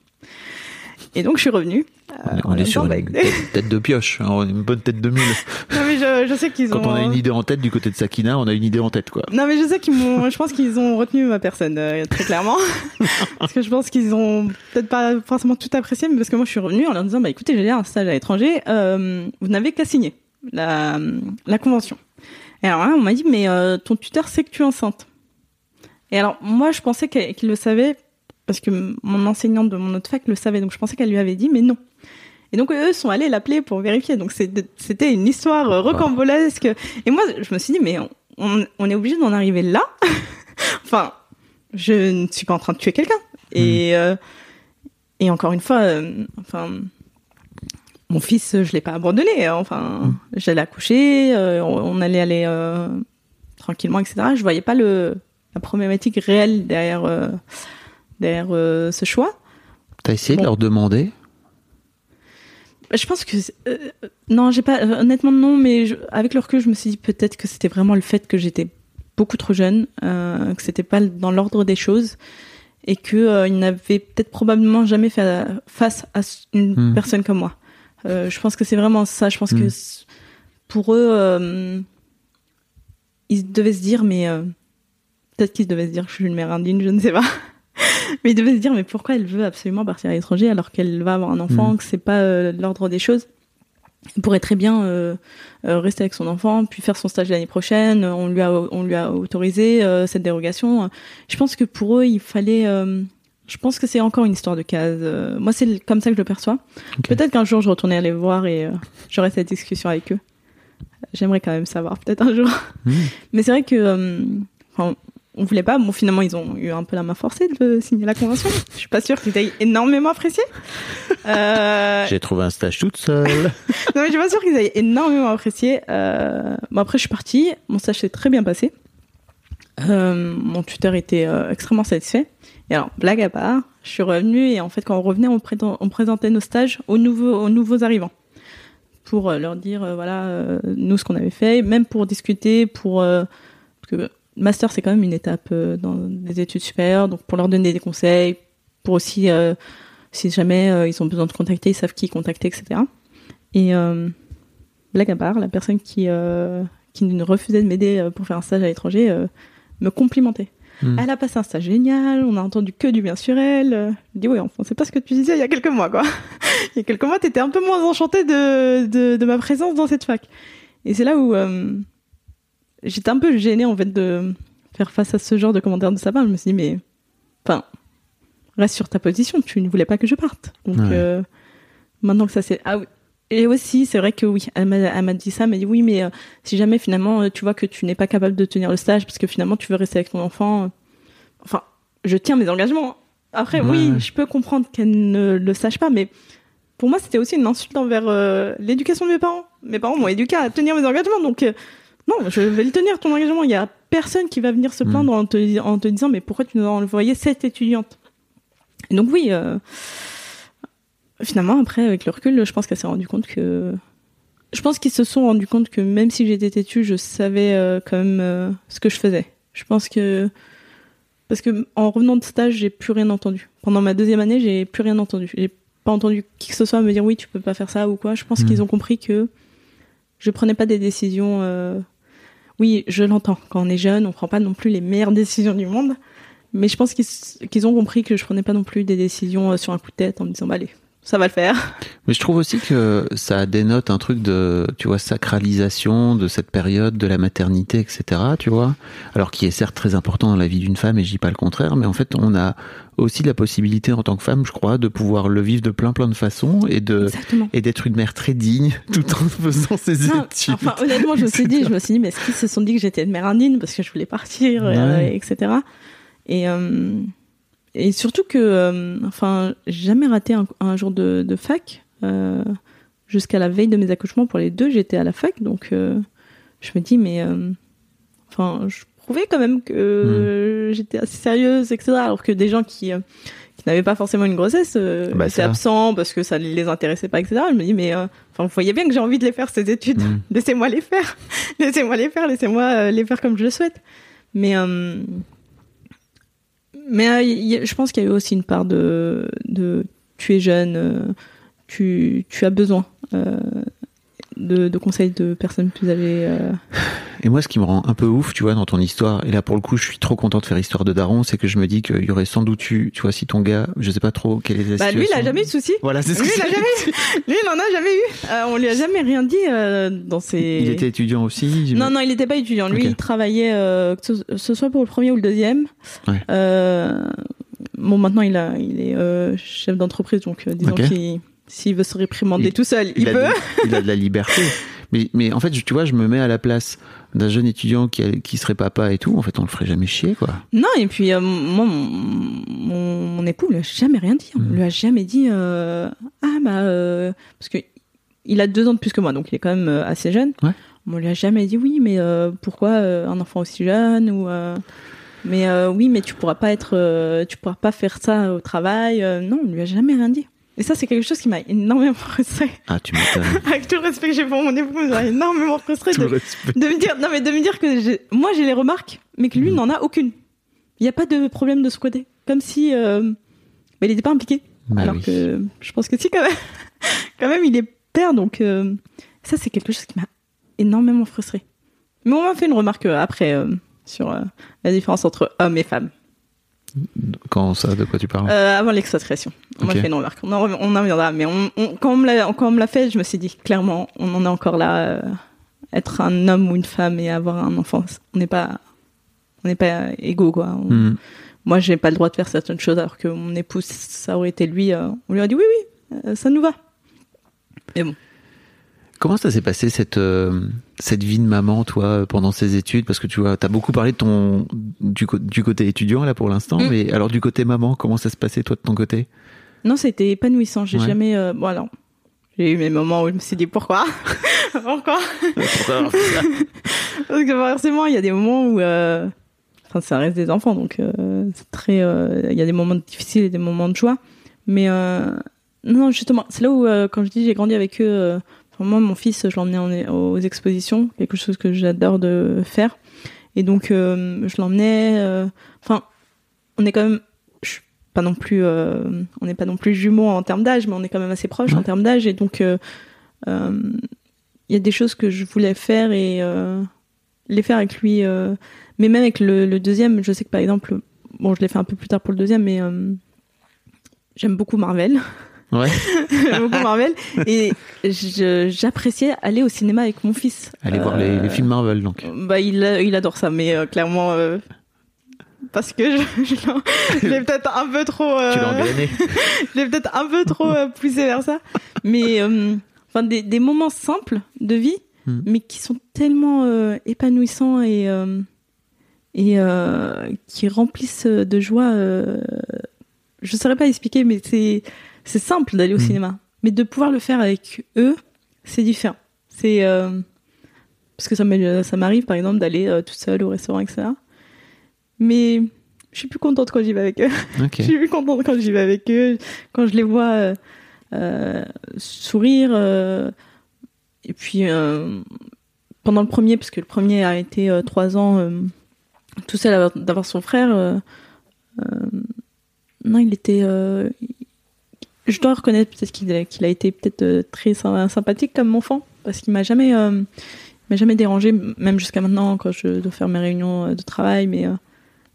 Et donc je suis revenue. On est- Euh, on est sur une tête- de pioche, hein, une bonne tête de mule. non mais je, je sais qu'ils ont. Quand on a une idée en tête du côté de Sakina, on a une idée en tête, quoi. Non mais je sais qu'ils m'ont. Je pense qu'ils ont retenu ma personne euh, très clairement. parce que je pense qu'ils ont peut-être pas forcément tout apprécié, mais parce que moi je suis revenue en leur disant bah écoutez j'ai un stage à l'étranger, euh, vous n'avez qu'à signer la la convention. Et alors là on m'a dit mais ton tuteur sait que tu es enceinte. Et alors moi je pensais qu'il le savait parce que mon enseignante de mon autre fac le savait, donc je pensais qu'elle lui avait dit mais non. Et donc eux sont allés l'appeler pour vérifier. Donc c'était une histoire rocambolesque. Et moi je me suis dit mais on, on, on est obligé d'en arriver là. enfin, je ne suis pas en train de tuer quelqu'un. Et euh, et encore une fois, euh, enfin, mon fils, je l'ai pas abandonné. Enfin, j'allais accoucher, euh, on, on allait aller tranquillement, etc. Je voyais pas le la problématique réelle derrière derrière euh, ce choix. T'as essayé de leur demander? Je pense que euh, non, j'ai pas euh, honnêtement non, mais je- avec le recul, je me suis dit peut-être que c'était vraiment le fait que j'étais beaucoup trop jeune, euh, que c'était pas dans l'ordre des choses et que euh, ils n'avaient peut-être probablement jamais fait euh, face à une Hmm. personne comme moi. Euh, je pense que c'est vraiment ça. Je pense Hmm. que c- pour eux, euh, ils devaient se dire, mais euh, peut-être qu'ils devaient se dire que je suis une mère indigne, je ne sais pas. mais il devait se dire, mais pourquoi elle veut absolument partir à l'étranger alors qu'elle va avoir un enfant, Mm. que c'est pas euh, l'ordre des choses? Il pourrait très bien euh, euh, rester avec son enfant, puis faire son stage l'année prochaine. On lui a, on lui a autorisé euh, cette dérogation. Je pense que pour eux, il fallait. euh, je pense que c'est encore une histoire de case. Moi, c'est comme ça que je le perçois. Peut-être qu'un jour, je retournerai les voir et j'aurai cette discussion avec eux. J'aimerais quand même savoir, peut-être un jour. Mm. Mais c'est vrai que, enfin, on voulait pas. Bon, finalement, ils ont eu un peu la main forcée de signer la convention. Je suis pas sûre qu'ils aient énormément apprécié. Euh, J'ai trouvé un stage toute seule. non, mais je suis pas sûre qu'ils aient énormément apprécié. Euh, bon, après, je suis partie. Mon stage s'est très bien passé. Euh, mon tuteur était euh, extrêmement satisfait. Et alors, blague à part, je suis revenue et en fait, quand on revenait, on, présentait nos stages aux nouveaux, aux nouveaux arrivants pour euh, leur dire, euh, voilà, euh, nous, ce qu'on avait fait, même pour discuter, pour... euh, parce que master, c'est quand même une étape euh, dans des études supérieures, donc pour leur donner des conseils, pour aussi, euh, si jamais euh, ils ont besoin de contacter, ils savent qui contacter, etc. Et blague à part, la personne qui, qui nous refusait de m'aider pour faire un stage à l'étranger me complimentait. Hmm. Elle a passé un stage génial, on a entendu que du bien sur elle. Je dis oui, enfin, c'est pas ce que tu disais il y a quelques mois, quoi. il y a quelques mois, t'étais un peu moins enchantée de, de, de ma présence dans cette fac. Et c'est là où euh, j'étais un peu gênée, en fait, de faire face à ce genre de commentaires de sa part. Je me suis dit, mais, enfin, reste sur ta position, tu ne voulais pas que je parte. Donc, Ouais. euh, maintenant que ça c'est... Ah oui. Et aussi, c'est vrai que oui, elle m'a dit ça, elle m'a dit oui, mais euh, si jamais finalement euh, tu vois que tu n'es pas capable de tenir le stage parce que finalement tu veux rester avec ton enfant, euh, enfin, je tiens mes engagements. Après, Ouais, oui, ouais. je peux comprendre qu'elle ne le sache pas, mais pour moi, c'était aussi une insulte envers l'éducation de mes parents. Mes parents m'ont éduqué à tenir mes engagements, donc non, je vais le tenir ton engagement. Il y a personne qui va venir se Mm. plaindre en, te, en te disant mais pourquoi tu nous as envoyé cette étudiante? Et Donc oui, euh, finalement après avec le recul, je pense qu'elle s'est rendue compte que je pense qu'ils se sont rendus compte que même si j'étais têtue, je savais euh, quand même euh, ce que je faisais. Je pense que parce que en revenant de stage, j'ai plus rien entendu. Pendant ma deuxième année, j'ai plus rien entendu. J'ai pas entendu qui que ce soit me dire oui, tu peux pas faire ça ou quoi. Je pense Mhm. qu'ils ont compris que je prenais pas des décisions. euh, Oui, je l'entends. Quand on est jeune, on prend pas non plus les meilleures décisions du monde. Mais je pense qu'ils ont compris que je prenais pas non plus des décisions euh, sur un coup de tête en me disant bah allez, ça va le faire. Mais je trouve aussi que ça dénote un truc de, tu vois, sacralisation de cette période de la maternité, etc., tu vois. Alors qui est certes très important dans la vie d'une femme, et je dis pas le contraire, mais en fait, on a aussi la possibilité en tant que femme, je crois, de pouvoir le vivre de plein plein de façons et de, Exactement. et d'être une mère très digne tout en faisant ses Non, études. enfin, honnêtement, je me suis dit, je me suis dit, mais est-ce qu'ils se sont dit que j'étais une mère indigne parce que je voulais partir, euh, etc. Et, euh, et surtout que, euh, enfin, j'ai jamais raté un, un jour de, de fac. euh, Jusqu'à la veille de mes accouchements, pour les deux, j'étais à la fac. Donc, euh, je me dis, mais, euh, enfin, je prouvais quand même que euh, j'étais assez sérieuse, etc. Alors que des gens qui, qui n'avaient pas forcément une grossesse Bah, étaient absents parce que ça ne les intéressait pas, etc. Je me dis, mais, enfin, vous voyez bien que j'ai envie de les faire, ces études. Mm. Laissez-moi les faire. laissez-moi les faire, laissez-moi les faire comme je le souhaite. Mais, mais euh, je pense qu'il y a eu aussi une part de, de tu es jeune, euh, tu, tu as besoin euh, de, de conseils de personnes plus âgées. Et moi, ce qui me rend un peu ouf, tu vois, dans ton histoire, et là pour le coup, je suis trop content de faire histoire de Daron, c'est que je me dis qu'il y aurait sans doute eu, tu vois, si ton gars, je sais pas trop quelle est la Bah, lui, il a jamais eu de soucis. Voilà, c'est ce Lui, que il a jamais eu. Lui, il en a jamais eu. Euh, on lui a jamais rien dit euh, dans ses. Il était étudiant aussi Non, non, il n'était pas étudiant. Lui, il travaillait, euh, que ce, soit pour le premier ou le deuxième. Ouais. Euh, bon, maintenant, il, a, il est chef d'entreprise, donc disons qu'il s'il veut se réprimander Il- tout seul, il, peut. de, il a de la liberté. Mais, mais en fait, tu vois, je me mets à la place d'un jeune étudiant qui, a- qui serait papa et tout. En fait, on le ferait jamais chier, quoi. Non, et puis, euh, moi, mon, mon, mon époux lui a jamais rien dit. On Mm. lui a jamais dit, euh, ah, bah, euh, parce que il a deux ans de plus que moi, donc il est quand même assez jeune. Ouais. On lui a jamais dit, oui, mais pourquoi un enfant aussi jeune ou, mais oui, mais tu pourras pas être, tu pourras pas faire ça au travail. Non, on lui a jamais rien dit. Et ça, c'est quelque chose qui m'a énormément frustrée. Ah, tu m'étonnes. Avec tout le respect que j'ai pour mon époux, m'a énormément frustrée de, me dire non mais de me dire que moi j'ai les remarques mais que lui Mhm. n'en a aucune il n'y a pas de problème de ce côté comme si euh, bah, il n'était pas impliqué Bah alors oui. que je pense que si quand même quand même il est père donc euh, ça c'est quelque chose qui m'a énormément frustrée mais on m'a fait une remarque euh, après euh, sur la différence entre hommes et femmes Quand ça, de quoi tu parles Euh, avant l'expatriation. On m'a Ok. fait une remarque. On en, rev- on en reviendra. Mais on, on- quand on me l'a fait, je me suis dit clairement, on en est encore là. euh, être un homme ou une femme et avoir un enfant, on n'est pas, on n'est pas égaux quoi. On- Hmm. Moi, j'ai pas le droit de faire certaines choses alors que mon épouse, ça aurait été lui. euh, on lui a dit oui, oui, ça nous va. Mais bon. Comment ça s'est passé cette cette vie de maman, toi, pendant ces études Parce que tu vois, t'as beaucoup parlé de ton du, côté étudiant là pour l'instant, Mm. mais alors du côté maman, comment ça se passait toi de ton côté? Non, c'était épanouissant. J'ai Ouais. jamais. euh, bon, alors, j'ai eu mes moments où je me suis dit pourquoi? Pourquoi? Parce que forcément, il y a des moments où. euh, Enfin, ça reste des enfants, donc euh, c'est très. euh, Il y a des moments difficiles et des moments de joie. Mais euh, non, justement, c'est là où, euh, quand je dis j'ai grandi avec eux, euh, moi, mon fils, je l'emmenais en- aux expositions, quelque chose que j'adore de faire. Et donc, euh, je l'emmenais. euh, Enfin, on est quand même. Je suis pas non plus. euh, on n'est pas non plus jumeaux en termes d'âge, mais on est quand même assez proches en termes d'âge. Et donc, il y a des choses que je voulais faire et les faire avec lui. mais même avec le, le deuxième, je sais que par exemple, bon, je l'ai fait un peu plus tard pour le deuxième, mais j'aime beaucoup Marvel. Ouais. beaucoup Marvel. Et j'appréciais aller au cinéma avec mon fils. Aller voir les, Euh, les films Marvel donc. Bah, il, il adore ça, mais euh, clairement. euh, parce que je, je, l'ai- je l'ai peut-être un peu trop. Tu l'as je l'ai peut-être un peu trop poussé vers ça. Mais enfin, des, des moments simples de vie, Hmm. mais qui sont tellement épanouissants et, et qui remplissent de joie. je ne saurais pas expliquer, mais c'est c'est simple d'aller au Hmm. cinéma. Mais de pouvoir le faire avec eux, c'est différent. C'est euh, parce que ça m'est- ça m'arrive par exemple d'aller euh, toute seule au restaurant, etc. Mais je suis plus contente quand j'y vais avec eux. Je suis plus contente quand j'y vais avec eux, quand je les vois euh, euh, sourire. euh, et puis, euh, pendant le premier, parce que le premier a été euh, trois ans euh, tout seul d'avoir son frère, euh, euh, non, il était. Je dois reconnaître peut-être qu'il a, été peut-être euh, très sy- sympathique comme enfant, parce qu'il m'a jamais, euh, m'a jamais dérangé, même jusqu'à maintenant quand je dois faire mes réunions euh, de travail, mais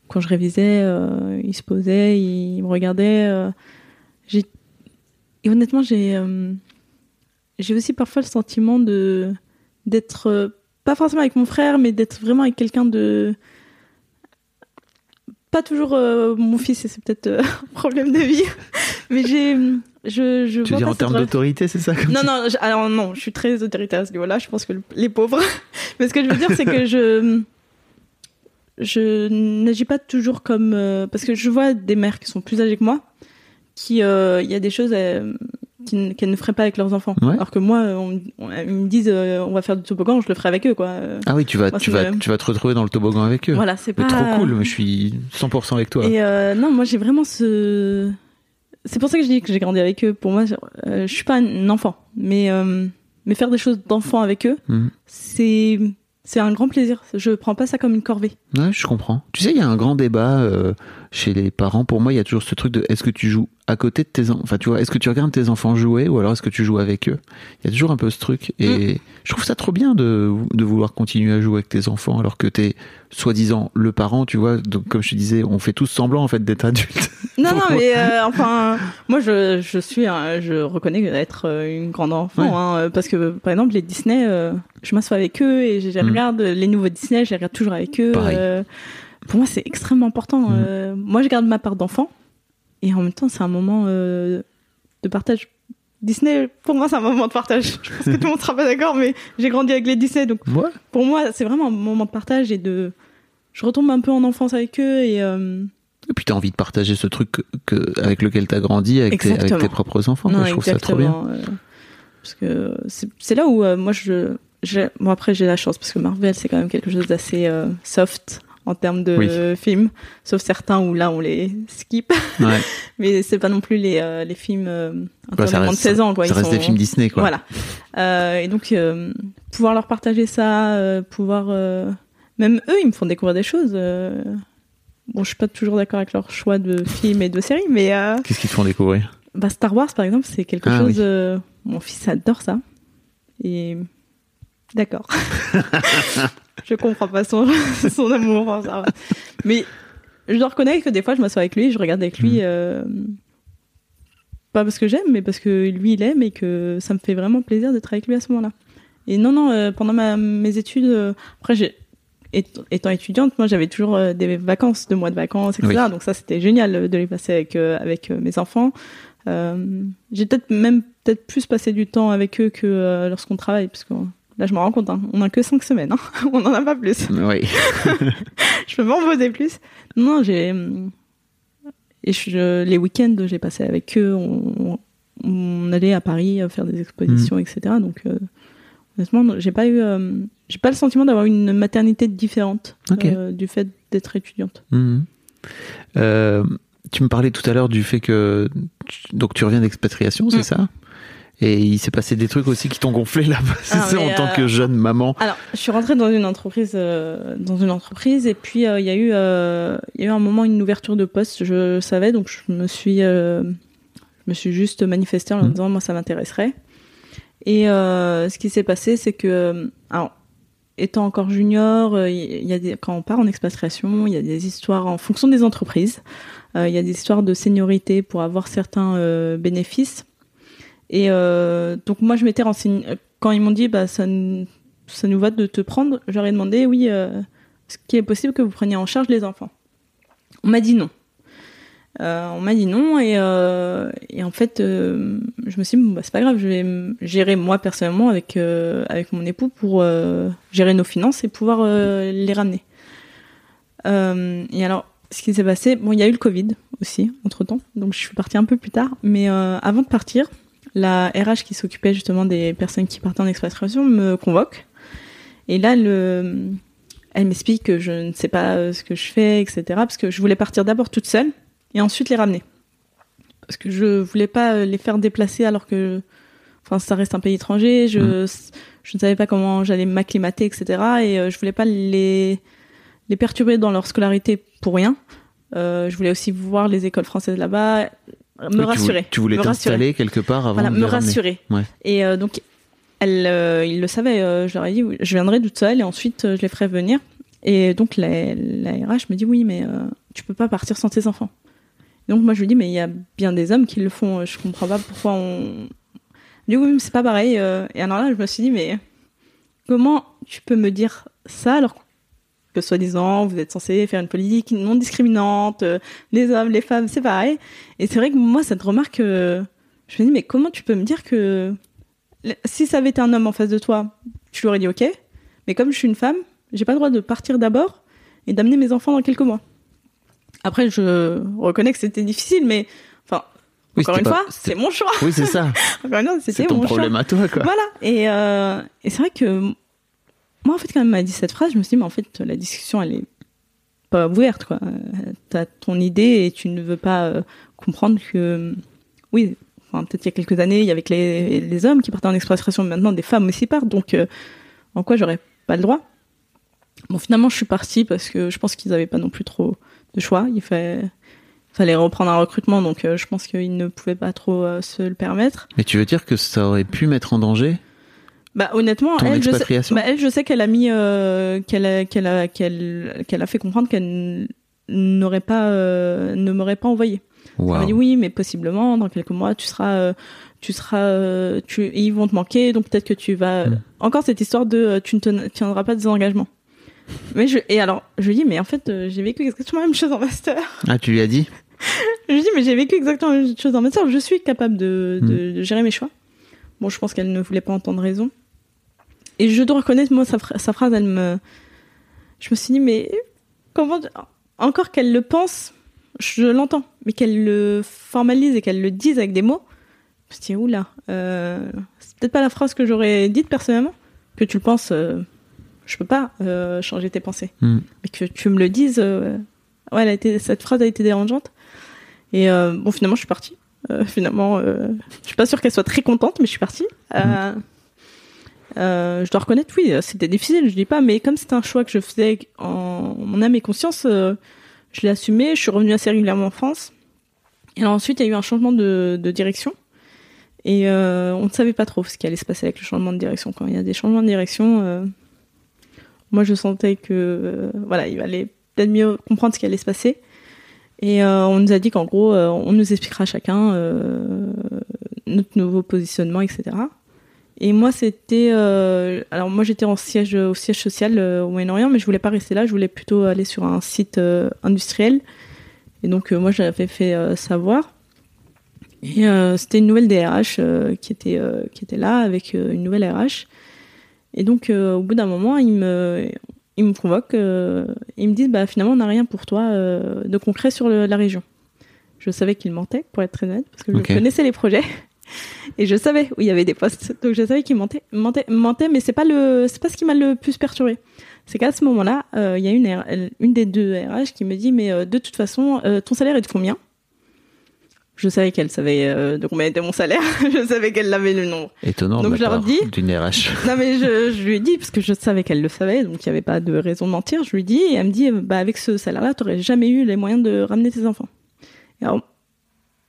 quand je révisais, il se posait, il me regardait. et honnêtement, j'ai j'ai aussi parfois le sentiment de d'être pas forcément avec mon frère, mais d'être vraiment avec quelqu'un de pas toujours euh, mon fils, et c'est peut-être euh, un problème de vie, mais j'ai je je Tu veux dire en termes d'autorité, c'est ça comme non, non, je- alors non, je suis très autoritaire à ce niveau-là. Je pense que le- les pauvres. Mais ce que je veux dire, c'est que je. Je n'agis pas toujours comme. euh, parce que je vois des mères qui sont plus âgées que moi, qui. Il y a des choses qu'elles ne feraient pas avec leurs enfants. Ouais. Alors que moi, on, on- ils me disent euh, on va faire du toboggan, je le ferai avec eux, quoi. Euh, Ah oui, tu vas, Moi, tu vas, tu vas te retrouver dans le toboggan avec eux. Voilà, c'est pas. trop cool, mais je suis 100% avec toi. Et euh, non, moi j'ai vraiment ce. C'est pour ça que je dis que j'ai grandi avec eux. Pour moi, euh, je suis pas un enfant, mais euh, mais faire des choses d'enfant avec eux, Mhm. c'est c'est un grand plaisir. Je prends pas ça comme une corvée. Ouais, je comprends. Tu sais, il y a un grand débat euh, chez les parents. Pour moi, il y a toujours ce truc de est-ce que tu joues à côté de tes enfants Enfin, tu vois, est-ce que tu regardes tes enfants jouer ou alors est-ce que tu joues avec eux? Il y a toujours un peu ce truc. Et je trouve ça trop bien de, de vouloir continuer à jouer avec tes enfants alors que t'es soi-disant le parent, tu vois. Donc, comme je te disais, on fait tous semblant en fait d'être adultes. Non, non, mais euh, enfin, moi je je suis, je reconnais être euh, une grande enfant, Ouais. hein, euh, parce que par exemple les Disney, euh, je m'assois avec eux et je, regarde les nouveaux Disney, je les regarde toujours avec eux. Pour moi, c'est extrêmement important. Mhm. euh, moi, je garde ma part d'enfant et en même temps, c'est un moment euh, de partage. Disney, pour moi, c'est un moment de partage. Je pense que tout le monde sera pas d'accord, mais j'ai grandi avec les Disney, donc Ouais. pour moi, c'est vraiment un moment de partage et de. Je retombe un peu en enfance avec eux et. euh, Et puis t'as envie de partager ce truc que, que- avec lequel t'as grandi avec tes, avec Exactement. tes propres enfants. quoi. je trouve ça trop bien. parce que c'est là où moi je. Bon, après, j'ai la chance parce que Marvel, c'est quand même quelque chose d'assez soft en termes de Oui. films, sauf certains où là on les skip, Ouais. mais c'est pas non plus les, euh, les films euh, Bah, de moins de reste, 16 ans. Quoi. ça Ils reste des sont- films Disney, quoi. Voilà. Euh, et donc, euh, pouvoir leur partager ça, pouvoir. même eux, ils me font découvrir des choses. Bon, je suis pas toujours d'accord avec leur choix de films et de séries, mais Qu'est-ce qu'ils te font découvrir? bah, Star Wars, par exemple, c'est quelque Ah, chose. oui. mon fils adore ça. Et. D'accord. je comprends pas son, son amour Wars. Mais je dois reconnaître que des fois, je m'assois avec lui, je regarde avec lui, Mhm. euh, pas parce que j'aime, mais parce que lui, il aime et que ça me fait vraiment plaisir d'être avec lui à ce moment-là. Et non, non, euh, pendant ma, mes études, euh, après, j'ai, étant, étudiante, moi, j'avais toujours des vacances, deux mois de vacances, etc. Donc ça, c'était génial de les passer avec, avec mes enfants. J'ai peut-être même peut-être plus passé du temps avec eux que lorsqu'on travaille, parce que là, je me rends compte, hein, on a que cinq semaines, hein, on n'en a pas plus Oui. je peux m'en poser plus. Non, j'ai. Et je, les week-ends, j'ai passé avec eux. On, on allait à Paris euh, faire des expositions, etc. Donc, euh, honnêtement, j'ai pas eu. euh, j'ai pas le sentiment d'avoir une maternité différente euh, du fait d'être étudiante. Euh, tu me parlais tout à l'heure du fait que tu- donc tu reviens d'expatriation, c'est Mm. ça? Et il s'est passé des trucs aussi qui t'ont gonflé là, c'est Ah, ça, en tant euh, que jeune maman. Alors, je suis rentrée dans une entreprise, euh, dans une entreprise, et puis euh, il y a eu, euh, il y a eu un moment une ouverture de poste. Je savais, donc je me suis, euh, je me suis juste manifestée en leur Mhm. disant moi ça m'intéresserait. Et euh, ce qui s'est passé, c'est que, euh, alors, étant encore junior, euh, il y a des, quand on part en expatriation, il y a des histoires en fonction des entreprises. Euh, Il y a des histoires de seniorité pour avoir certains euh, bénéfices. Et euh, donc moi, je m'étais renseignée quand ils m'ont dit bah ça, nous va de te prendre. Ai demandé oui, euh, est-ce qu'il est possible que vous preniez en charge les enfants? On m'a dit non. Euh, on m'a dit non et, et en fait je me suis dit bah, c'est pas grave je vais gérer moi personnellement avec avec mon époux pour gérer nos finances et pouvoir les ramener et alors ce qui s'est passé bon il y a eu le covid aussi entre temps donc je suis partie un peu plus tard mais avant de partir la RH qui s'occupait justement des personnes qui partaient en expatriation me convoque et là le elle m'explique que je ne sais pas euh, ce que je fais etc parce que je voulais partir d'abord toute seule et ensuite les ramener. Parce que je voulais pas euh, les faire déplacer alors que, enfin, ça reste un pays étranger. Je, je ne savais pas comment j'allais m'acclimater, etc. Et euh, je voulais pas les les perturber dans leur scolarité pour rien. Euh, je voulais aussi voir les écoles françaises là-bas, me Oui, tu rassurer. Tu voulais me t'installer quelque part avant Voilà, de me les rassurer. Ouais. Et euh, donc, elle, euh, il le savait. euh, je leur ai dit, je viendrai toute seule et ensuite euh, je les ferai venir. Et donc la, la RH me dit, oui, mais euh, tu peux pas partir sans tes enfants. Donc moi je lui dis, mais il y a bien des hommes qui le font. Je comprends pas pourquoi on. Oui, mais c'est pas pareil. euh. Et alors là, je me suis dit, mais comment tu peux me dire ça alors que soi-disant vous êtes censé faire une politique non discriminante, euh, les hommes, les femmes, c'est pareil. Et c'est vrai que moi cette remarque, euh, je me dis mais comment tu peux me dire que si ça avait été un homme en face de toi, tu lui aurais dit ok, mais comme je suis une femme, j'ai pas le droit de partir d'abord et d'amener mes enfants dans quelques mois. Après, je reconnais que c'était difficile, mais enfin, Oui, encore une pas- fois, c'est mon choix. Oui, c'est ça. Encore une fois, c'est c'était ton mon problème choix. à toi, quoi. Voilà. Et, euh, et c'est vrai que moi, en fait, quand elle m'a dit cette phrase, je me suis dit, mais en fait, la discussion, elle est pas ouverte, quoi. T'as ton idée et tu ne veux pas euh, comprendre que, oui, enfin, peut-être il y a quelques années, il y avait les, hommes qui partaient en expatriation, mais maintenant des femmes aussi partent, donc euh, en quoi j'aurais pas le droit? Bon, finalement, je suis partie parce que je pense qu'ils avaient pas non plus trop de choix. Il fallait, reprendre un recrutement, donc euh, je pense qu'ils ne pouvaient pas trop se le permettre. Mais tu veux dire que ça aurait pu mettre en danger? Bah honnêtement, Ton elle je, sais, expatriation bah, elle, je sais qu'elle a mis, euh, qu'elle a, qu'elle a, qu'elle, qu'elle a fait comprendre qu'elle n'aurait pas, euh, ne m'aurait pas envoyé. Elle m'a dit oui, mais possiblement dans quelques mois, tu seras, euh, tu seras, euh, tu, ils vont te manquer, donc peut-être que tu vas. Mm. Encore cette histoire de, euh, tu ne te- tiendras pas des engagements. Mais je, et alors, je lui dis, mais en fait, j'ai vécu exactement la même chose en master. Ah, tu lui as dit? Je lui dis, mais j'ai vécu exactement la même chose en master. Je suis capable de, de, de gérer mes choix. Bon, je pense qu'elle ne voulait pas entendre raison. Et je dois reconnaître, moi, sa, phra- sa phrase, elle me. Je me suis dit, mais comment. Encore qu'elle le pense, je l'entends. Mais qu'elle le formalise et qu'elle le dise avec des mots, je me suis dit, oula, euh, c'est peut-être pas la phrase que j'aurais dite personnellement. Que tu le penses, euh, je peux pas euh, changer tes pensées. Hmm. Mais que tu me le dises, euh, ouais, elle a été, cette phrase a été dérangeante. Et bon, finalement, je suis partie. Finalement, je suis pas sûre qu'elle soit très contente, mais je suis partie. Euh, euh, je dois reconnaître, oui, c'était difficile, je dis pas, mais comme c'était un choix que je faisais en mon âme et conscience, euh, je l'ai assumé. Je suis revenue assez régulièrement en France. Et alors ensuite, il y a eu un changement de, direction. Et euh, on ne savait pas trop ce qui allait se passer avec le changement de direction. Quand il y a des changements de direction, euh, moi je sentais que euh, voilà, il allait peut-être mieux comprendre ce qui allait se passer. Et euh, on nous a dit qu'en gros, euh, on nous expliquera chacun euh, notre nouveau positionnement, etc. Et moi, c'était, euh, alors moi j'étais en siège au siège social euh, au Moyen-Orient, mais je voulais pas rester là. Je voulais plutôt aller sur un site euh, industriel. Et donc euh, moi j'avais fait savoir. Et c'était une nouvelle DRH qui était qui était là avec une nouvelle RH. Et donc au bout d'un moment, ils me ils me convoquent, ils me disent bah finalement on n'a rien pour toi de concret sur le- la région. Je savais qu'ils mentaient, pour être très honnête, parce que je connaissais les projets et je savais où il y avait des postes. Donc je savais qu'ils mentaient, mentaient, mentaient, mais c'est pas le, c'est pas ce qui m'a le plus perturbé. C'est qu'à ce moment-là, euh, il y a une, une des deux RH qui me dit mais euh, de toute façon, euh, ton salaire est de combien? Je savais qu'elle savait de combien était mon salaire. je savais qu'elle avait le nombre. Étonnant Donc de je leur dis- d'une RH. Non mais je, je lui ai dit parce que je savais qu'elle le savait, donc il n'y avait pas de raison de mentir. Je lui dis et elle me dit bah avec ce salaire-là, t'aurais jamais eu les moyens de ramener tes enfants. Et alors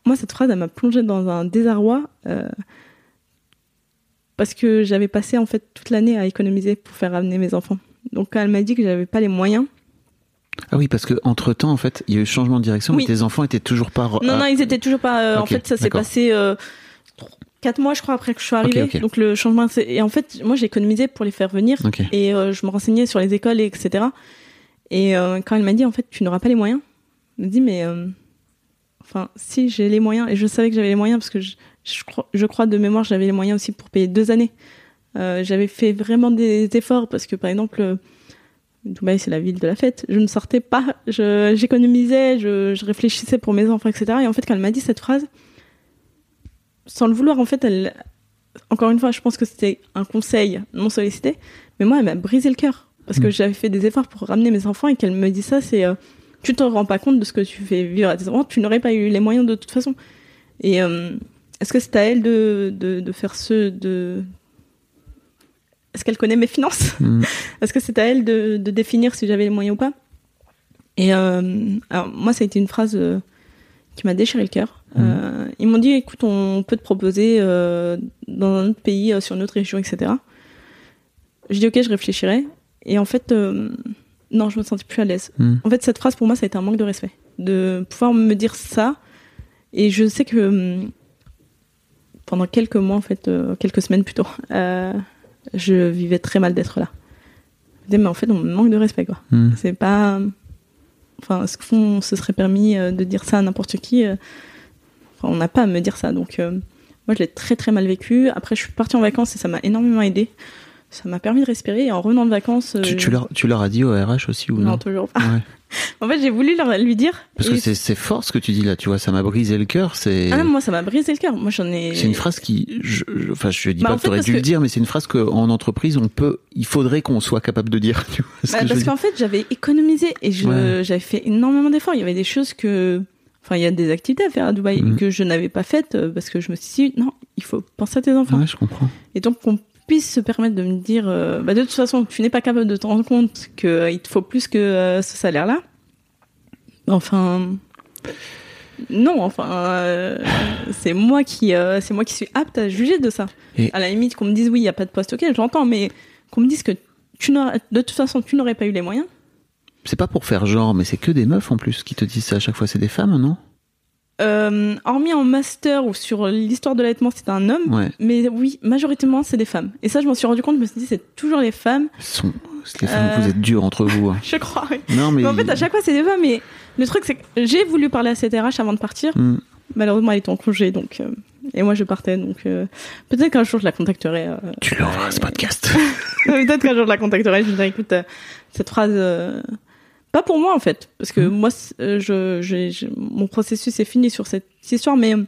moi cette phrase, elle m'a plongée dans un désarroi euh, parce que j'avais passé en fait toute l'année à économiser pour faire ramener mes enfants. Donc quand elle m'a dit que j'avais pas les moyens, Ah oui, parce que entre temps, en fait, il y a eu changement de direction, Oui. mais tes enfants étaient toujours pas. Non, non, ils étaient toujours pas. euh, en fait, ça s'est passé euh, quatre mois, je crois, après que je suis arrivée. Donc le changement, et en fait, moi, j'ai économisé pour les faire venir et euh, je me renseignais sur les écoles, et etc. Et euh, quand elle m'a dit, en fait, tu n'auras pas les moyens, je me dis, mais enfin, si j'ai les moyens, et je savais que j'avais les moyens parce que je, je, crois, je crois de mémoire, j'avais les moyens aussi pour payer deux années. Euh, j'avais fait vraiment des efforts parce que, par exemple. euh, Dubaï, c'est la ville de la fête. Je ne sortais pas, j'économisais, je, je réfléchissais pour mes enfants, etc. Et en fait, quand elle m'a dit cette phrase, sans le vouloir, en fait, elle, encore une fois, je pense que c'était un conseil non sollicité, mais moi, elle m'a brisé le cœur parce que Mm. j'avais fait des efforts pour ramener mes enfants et qu'elle me dit ça, c'est, euh, tu te rends pas compte de ce que tu fais vivre à tes enfants, tu n'aurais pas eu les moyens de toute façon. Et euh, est-ce que c'est à elle de, de, de faire ce, de, est-ce qu'elle connaît mes finances? Mm. Est-ce que c'est à elle de, de définir si j'avais les moyens ou pas? Et euh, alors moi, ça a été une phrase euh, qui m'a déchiré le cœur. Euh, ils m'ont dit, écoute, on peut te proposer dans un autre pays, sur une autre région, etc. Je dis, ok, je réfléchirai. Et en fait, non, je me sentais plus à l'aise. Mm. En fait, cette phrase, pour moi, ça a été un manque de respect. De pouvoir me dire ça. Et je sais que hum, pendant quelques mois, en fait, euh, quelques semaines plutôt, euh, je vivais très mal d'être là. Je me disais, mais en fait, on me manque de respect, quoi. Mm. C'est pas. Enfin, ce qu'on se serait permis euh, de dire ça à n'importe qui enfin, On n'a pas à me dire ça. Donc, euh, moi, je l'ai très très mal vécu. Après, je suis partie en vacances et ça m'a énormément aidé. Ça m'a permis de respirer. Et en revenant de vacances. Tu, euh, tu leur, tu leur as dit au RH aussi ou non, Non, toujours pas. Ouais. En fait, j'ai voulu leur, lui dire. Parce que c'est c'est fort ce que tu dis là, tu vois, ça m'a brisé le cœur. C'est Ah non, moi, ça m'a brisé le cœur. Moi, j'en ai. c'est une phrase qui, je, je- enfin, je dis Bah, pas que tu aurais dû le que- dire, mais c'est une phrase qu'en entreprise, on peut, il faudrait qu'on soit capable de dire. Tu vois ce Bah, que parce qu'en fait, j'avais économisé et je, Ouais. j'avais fait énormément d'efforts. Il y avait des choses que, enfin, il y a des activités à faire à Dubaï Mhm. que je n'avais pas faites euh, parce que je me suis dit, non, il faut penser à tes enfants. Ouais, je comprends. Et donc, qu'on puisse se permettre de me dire, euh, bah, de toute façon, tu n'es pas capable de te rendre compte qu'il te faut plus que euh, ce salaire-là. Enfin, non, enfin, euh, c'est moi qui, euh, c'est moi qui suis apte à juger de ça. Et- À la limite, qu'on me dise oui, il y a pas de poste, ok, j'entends, mais qu'on me dise que tu de toute façon, tu n'aurais pas eu les moyens. C'est pas pour faire genre, mais c'est que des meufs en plus qui te disent ça à chaque fois. C'est des femmes, non? Euh, hormis en master ou sur l'histoire de l'allaitement, c'est un homme. Ouais. Mais oui, majoritairement, c'est des femmes. Et ça, je m'en suis rendu compte, je me suis dit, c'est toujours les femmes. Sont les femmes, Euh. vous êtes durs entre vous. hein. Je crois, oui. Non, mais. Mais en fait, à chaque fois, c'est des femmes. Mais le truc, c'est que j'ai voulu parler à cette RH avant de partir. Hmm. Malheureusement, elle était en congé, donc. euh, Et moi, je partais, donc. euh, Peut-être qu'un jour, je la contacterai. euh, Tu lui enverras ce podcast. Peut-être qu'un jour, je la contacterai. Je lui dirai, écoute, cette phrase. Pas pour moi, en fait. Parce que Mhm. moi, euh, je, j'ai- mon processus est fini sur cette histoire, mais. euh,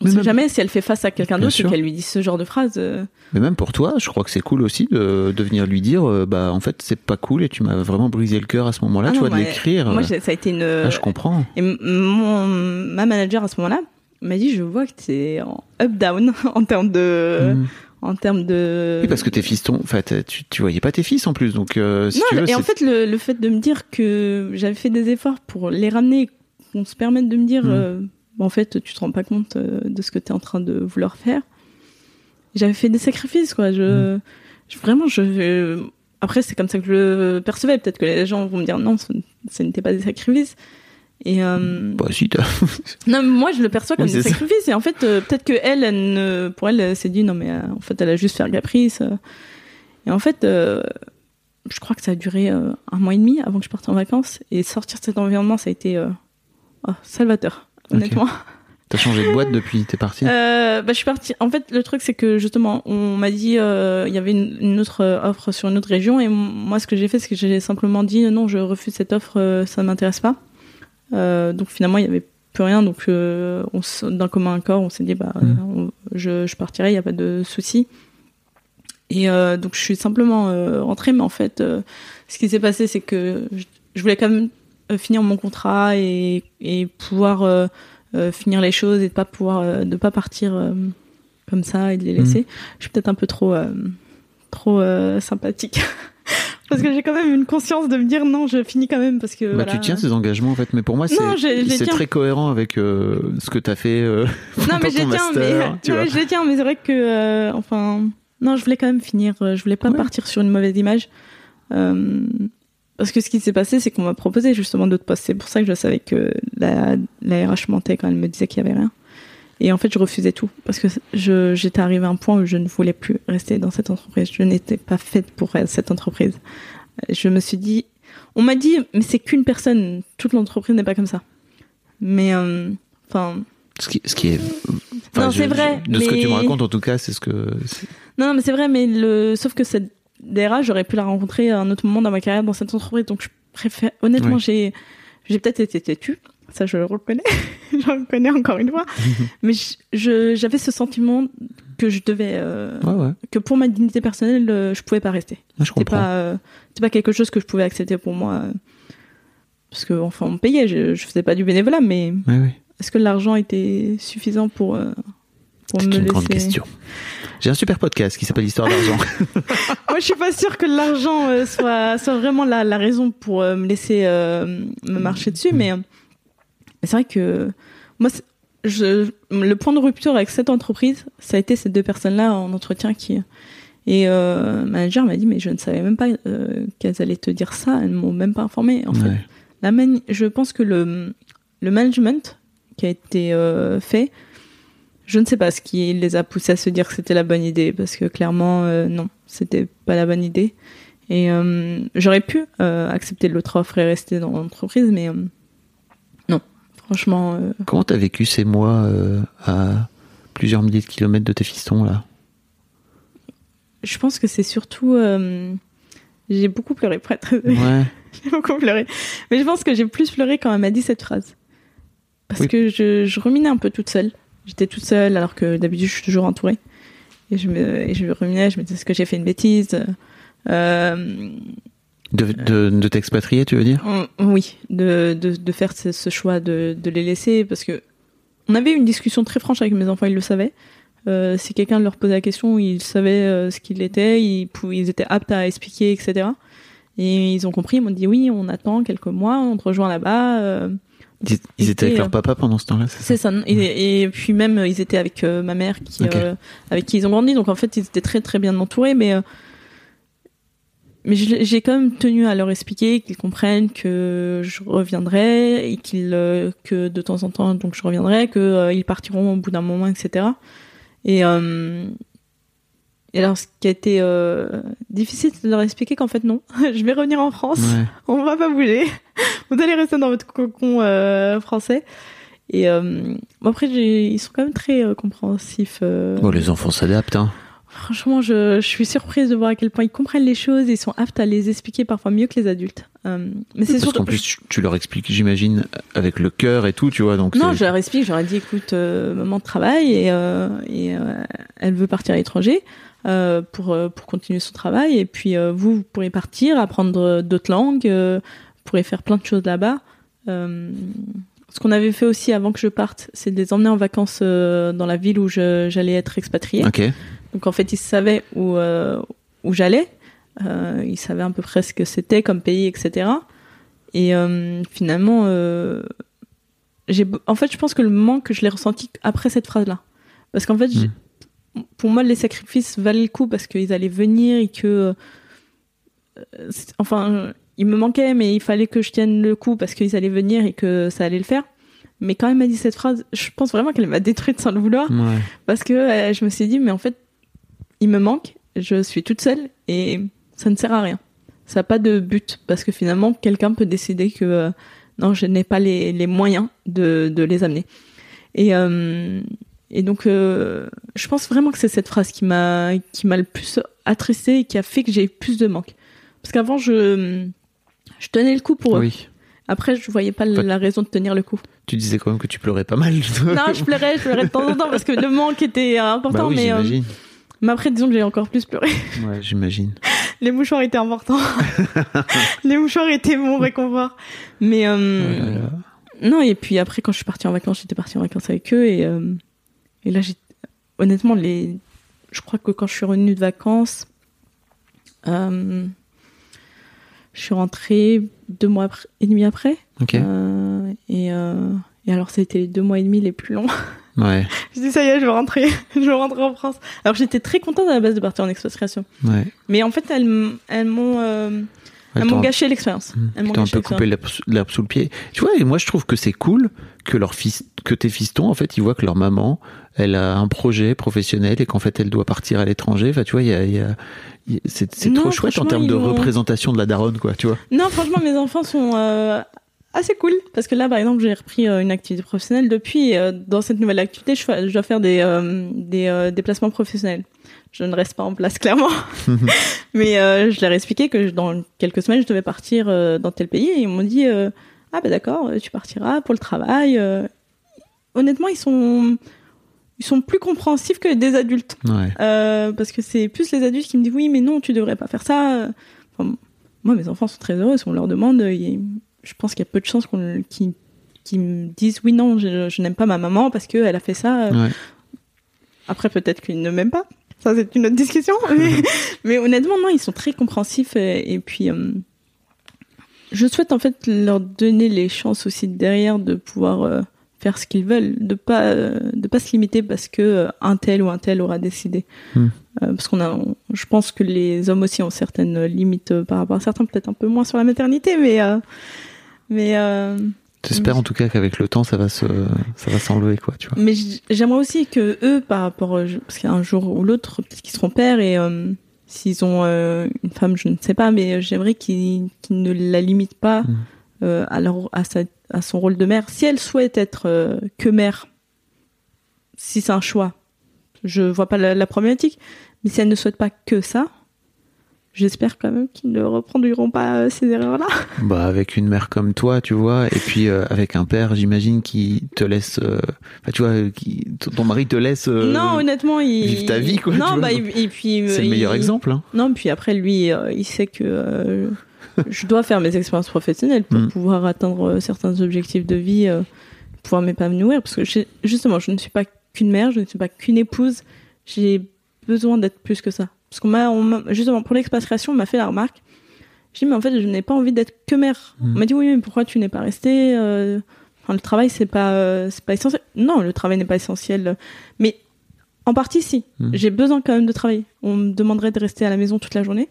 On Mais sait même- jamais si elle fait face à quelqu'un d'autre et qu'elle lui dit ce genre de phrase. euh, Mais même pour toi, je crois que c'est cool aussi de, de venir lui dire, euh, bah en fait c'est pas cool et tu m'as vraiment brisé le cœur à ce moment-là, ah tu vois, de mais l'écrire. Moi, ça a été une. ah, je comprends. Et mon, ma manager à ce moment-là m'a dit je vois que t'es en up down en termes de Hmm. En termes de Oui, parce que tes fistons, en fait, tu, tu voyais pas tes fils en plus, donc euh, si non tu veux, et en fait le, le fait de me dire que j'avais fait des efforts pour les ramener qu'on se permette de me dire Mm. euh, en fait tu te rends pas compte euh, de ce que tu es en train de vouloir faire j'avais fait des sacrifices quoi je, Mm. je- vraiment je après, c'est comme ça que je le percevais. Peut-être que les gens vont me dire non, ce n'était pas des sacrifices. Et euh, Bah si, t'as- non, mais moi je le perçois comme Oui, des ça. sacrifices. Et en fait, euh, peut-être que elle, elle ne, pour elle, elle s'est dit non, mais euh, en fait, elle a juste fait un caprice. euh. Et en fait, euh, je crois que ça a duré un mois et demi avant que je parte en vacances. Et sortir de cet environnement, ça a été euh, oh, salvateur, honnêtement. t'as changé de boîte depuis t'es parti Euh, bah, je suis partie. En fait, le truc, c'est que justement, on m'a dit, euh, il y avait une, une autre offre sur une autre région, et moi, ce que j'ai fait, c'est que j'ai simplement dit, non, je refuse cette offre, ça ne m'intéresse pas. Euh, donc finalement, il y avait plus rien. Donc, euh, on d'un commun accord, on s'est dit, bah, Mhm. on- je, je partirai, il n'y a pas de souci. Et euh, donc, je suis simplement rentrée, mais en fait, ce qui s'est passé, c'est que je, je voulais quand même finir mon contrat et, et pouvoir euh, euh, finir les choses et de pas pouvoir euh, de pas partir comme ça et de les laisser. Je suis peut-être un peu trop trop sympathique parce que j'ai quand même une conscience de me dire non, je finis quand même parce que Bah, voilà. tu tiens ces engagements en fait, mais pour moi c'est très cohérent avec euh, ce que t'as fait euh, non mais je les tiens mais non, je les tiens mais c'est vrai que euh, enfin non, je voulais quand même finir, je voulais pas Ouais. partir sur une mauvaise image. Parce que ce qui s'est passé, c'est qu'on m'a proposé justement d'autres postes. C'est pour ça que je savais que la, la RH mentait quand elle me disait qu'il y avait rien. Et en fait, je refusais tout parce que j'étais arrivée à un point où je ne voulais plus rester dans cette entreprise. Je n'étais pas faite pour cette entreprise. Je me suis dit, on m'a dit, mais c'est qu'une personne. Toute l'entreprise n'est pas comme ça. Mais euh, enfin, Ce qui, ce qui est. Non, c'est vrai, De ce que tu me racontes, en tout cas, c'est ce que. non, non, mais c'est vrai. Mais le, sauf que cette DRH, j'aurais pu la rencontrer à un autre moment dans ma carrière dans cette entreprise. Donc, je préfère. Honnêtement, j'ai, j'ai peut-être été têtue. Ça, je le reconnais. je le reconnais encore une fois. mais j'avais ce sentiment que je devais, euh, Ouais, ouais. que pour ma dignité personnelle, euh, je pouvais pas rester. Ouais, je comprends. pas, euh, pas quelque chose que je pouvais accepter pour moi. euh, parce que, enfin, on me payait. Je, je faisais pas du bénévolat, mais Ouais, est-ce que l'argent était suffisant pour, euh, pour me C'est une laisser grande question. J'ai un super podcast qui s'appelle Histoire d'argent. Moi, je suis pas sûre que l'argent soit, soit vraiment la, la raison pour me laisser me marcher dessus, euh, mais c'est vrai que moi, je, le point de rupture avec cette entreprise, ça a été ces deux personnes-là en entretien qui. Et euh, manager m'a dit, mais je ne savais même pas euh, qu'elles allaient te dire ça, elles ne m'ont même pas informé. En fait, la mani- je pense que le, le management qui a été euh, fait, je ne sais pas ce qui les a poussés à se dire que c'était la bonne idée, parce que clairement, euh, non, c'était pas la bonne idée. Et euh, j'aurais pu accepter l'autre offre et rester dans l'entreprise, mais franchement, euh, Comment t'as vécu ces mois euh, à plusieurs milliers de kilomètres de tes fistons, là? je pense que c'est surtout... euh, j'ai beaucoup pleuré, pour être. Ouais. J'ai beaucoup pleuré. Mais je pense que j'ai plus pleuré quand elle m'a dit cette phrase. Parce Oui. que je, je ruminais un peu toute seule. J'étais toute seule alors que d'habitude je suis toujours entourée. Et je me, et je ruminais, je me disais est-ce que j'ai fait une bêtise? Euh, De, de, de t'expatrier, tu veux dire? On- Oui, de, de, de faire ce, ce choix de, de les laisser parce que on avait une discussion très franche avec mes enfants, ils le savaient. Euh, si quelqu'un leur posait la question, ils savaient euh, ce qu'il était, ils, ils étaient aptes à expliquer, etc. Et ils ont compris, ils m'ont dit oui, on attend quelques mois, on te rejoint là-bas. euh, Ils, ils étaient avec leur euh, papa pendant ce temps-là, c'est ça c'est ça? Et, et puis même, ils étaient avec euh, ma mère, qui, euh, avec qui ils ont grandi. Donc en fait, ils étaient très très bien entourés. Mais euh, mais j'ai quand même tenu à leur expliquer qu'ils comprennent que je reviendrai et qu'ils euh, que de temps en temps donc je reviendrai, que euh, ils partiront au bout d'un moment, etc. Et euh, et alors, ce qui a été difficile, c'est de leur expliquer qu'en fait non, je vais revenir en France Ouais. on va pas bouger. Vous allez rester dans votre cocon français. Et bon après, ils sont quand même très compréhensifs. Bon, les enfants s'adaptent, hein. Franchement, je, je suis surprise de voir à quel point ils comprennent les choses et ils sont aptes à les expliquer parfois mieux que les adultes. Euh, mais c'est Parce surtout. qu'en plus, tu, tu leur expliques, j'imagine, avec le cœur et tout, tu vois. Donc non, je leur explique, j'aurais dit, écoute, euh, maman travaille et, euh, et euh, elle veut partir à l'étranger euh, pour, pour continuer son travail. Et puis vous, vous pourrez partir, apprendre d'autres langues, vous pourrez faire plein de choses là-bas. Ce qu'on avait fait aussi avant que je parte, c'est de les emmener en vacances dans la ville où j'allais être expatriée. Ok. Donc en fait, ils savaient où, euh, où j'allais. Euh, ils savaient à peu près ce que c'était comme pays, etc. Et euh, finalement, euh, j'ai, en fait, je pense que le manque, je l'ai ressenti après cette phrase-là. Parce qu'en fait, j'ai- pour moi, les sacrifices valaient le coup parce qu'ils allaient venir et que enfin, il me manquait, mais il fallait que je tienne le coup parce qu'ils allaient venir et que ça allait le faire. Mais quand elle m'a dit cette phrase, je pense vraiment qu'elle m'a détruite sans le vouloir Ouais. parce que euh, je me suis dit, mais en fait, il me manque, je suis toute seule et ça ne sert à rien. Ça n'a pas de but parce que finalement, quelqu'un peut décider que euh, non, je n'ai pas les, les moyens de, de les amener. Et, euh, et donc, euh, je pense vraiment que c'est cette phrase qui m'a qui m'a le plus attristée et qui a fait que j'ai eu plus de manque. Parce qu'avant, je, je tenais le coup pour eux. Oui. Après, je voyais pas la raison de tenir le coup. Tu disais quand même que tu pleurais pas mal. Non, je pleurais, je pleurais de temps en temps parce que le manque était important. bah oui, mais, j'imagine. mais après, disons que j'ai encore plus pleuré. Ouais, j'imagine. Les mouchoirs étaient importants. Les mouchoirs étaient mon réconfort. Mais euh, Oh non, et puis après, quand je suis partie en vacances, j'étais partie en vacances avec eux. Et, euh, et là, j'ai honnêtement, les... je crois que quand je suis revenue de vacances, euh, je suis rentrée deux mois et demi après. Ok. Et, et alors, ça a été les deux mois et demi les plus longs. Ouais. je dis, ça y est, je vais rentrer. je vais rentrer en France. Alors, j'étais très contente à la base de partir en expatriation. Ouais. Mais en fait, elles, elles m'ont euh, elles m'ont gâché l'expérience. Hmm. Elles m'ont un peu coupé l'herbe sous le pied. Tu vois, et moi je trouve que c'est cool que leur fils, que tes fistons, en fait, ils voient que leur maman, elle a un projet professionnel et qu'en fait elle doit partir à l'étranger. Enfin, tu vois, il y a, y a- y a- c'est trop chouette en termes de représentation de la daronne, quoi. Tu vois. Non, franchement, mes enfants sont euh, assez cool. Parce que là, par exemple, j'ai repris euh, une activité professionnelle. Depuis, euh, dans cette nouvelle activité, je, fais- je dois faire des, euh, des déplacements professionnels. Je ne reste pas en place, clairement. Mais je leur ai expliqué que je- dans quelques semaines, je devais partir dans tel pays. Et ils m'ont dit Ah, ben d'accord, tu partiras pour le travail. Honnêtement, ils sont, ils sont plus compréhensifs que des adultes. Ouais. Parce que c'est plus les adultes qui me disent oui mais non tu devrais pas faire ça Enfin, moi mes enfants sont très heureux si on leur demande je pense qu'il y a peu de chances qu'on qu'ils qu'ils me disent oui non je, je n'aime pas ma maman parce qu'elle a fait ça. Ouais. après peut-être qu'ils ne m'aiment pas. Ça c'est une autre discussion. Mais, mais honnêtement non ils sont très compréhensifs et, et puis euh, je souhaite en fait leur donner les chances aussi derrière de pouvoir euh, faire ce qu'ils veulent de pas de pas se limiter parce que euh, un tel ou un tel aura décidé Hmm. Euh, parce qu'on a on- je pense que les hommes aussi ont certaines limites euh, par rapport à certains peut-être un peu moins sur la maternité mais euh, mais euh, J'espère en tout cas qu'avec le temps, ça va se, ça va s'enlever, quoi. Tu vois. mais j'aimerais aussi que eux, par rapport, parce qu'un jour ou l'autre, peut-être qu'ils seront pères et s'ils ont une femme, je ne sais pas, mais j'aimerais qu'ils qu'ils ne la limitent pas Mm. euh, à, leur, à, sa- à son rôle de mère. Si elle souhaite être euh, que mère, si c'est un choix, je vois pas la, la problématique. Mais si elle ne souhaite pas que ça, j'espère quand même qu'ils ne reprendront pas euh, ces erreurs-là. Bah, avec une mère comme toi, tu vois, et puis euh, avec un père, j'imagine, qui te laisse, euh, tu vois, qui, ton mari te laisse. euh, non, honnêtement, il vivre ta vie, quoi, Non, bah, et, et puis c'est le il- meilleur exemple. Hein. Non, puis après, lui, il sait que je dois faire mes expériences professionnelles pour Mm. pouvoir atteindre euh, certains objectifs de vie, euh, pouvoir m'épanouir. Parce que justement, je ne suis pas qu'une mère, je ne suis pas qu'une épouse. J'ai besoin d'être plus que ça. Parce qu'on m'a, on m'a- justement, pour l'expatriation, on m'a fait la remarque. J'ai dit, mais en fait, je n'ai pas envie d'être que mère. Mm. On m'a dit, oui, mais pourquoi tu n'es pas restée euh, enfin, Le travail, c'est pas, euh, c'est pas essentiel. Non, le travail n'est pas essentiel. Mais en partie, si. Mm. J'ai besoin quand même de travailler. On me demanderait de rester à la maison toute la journée.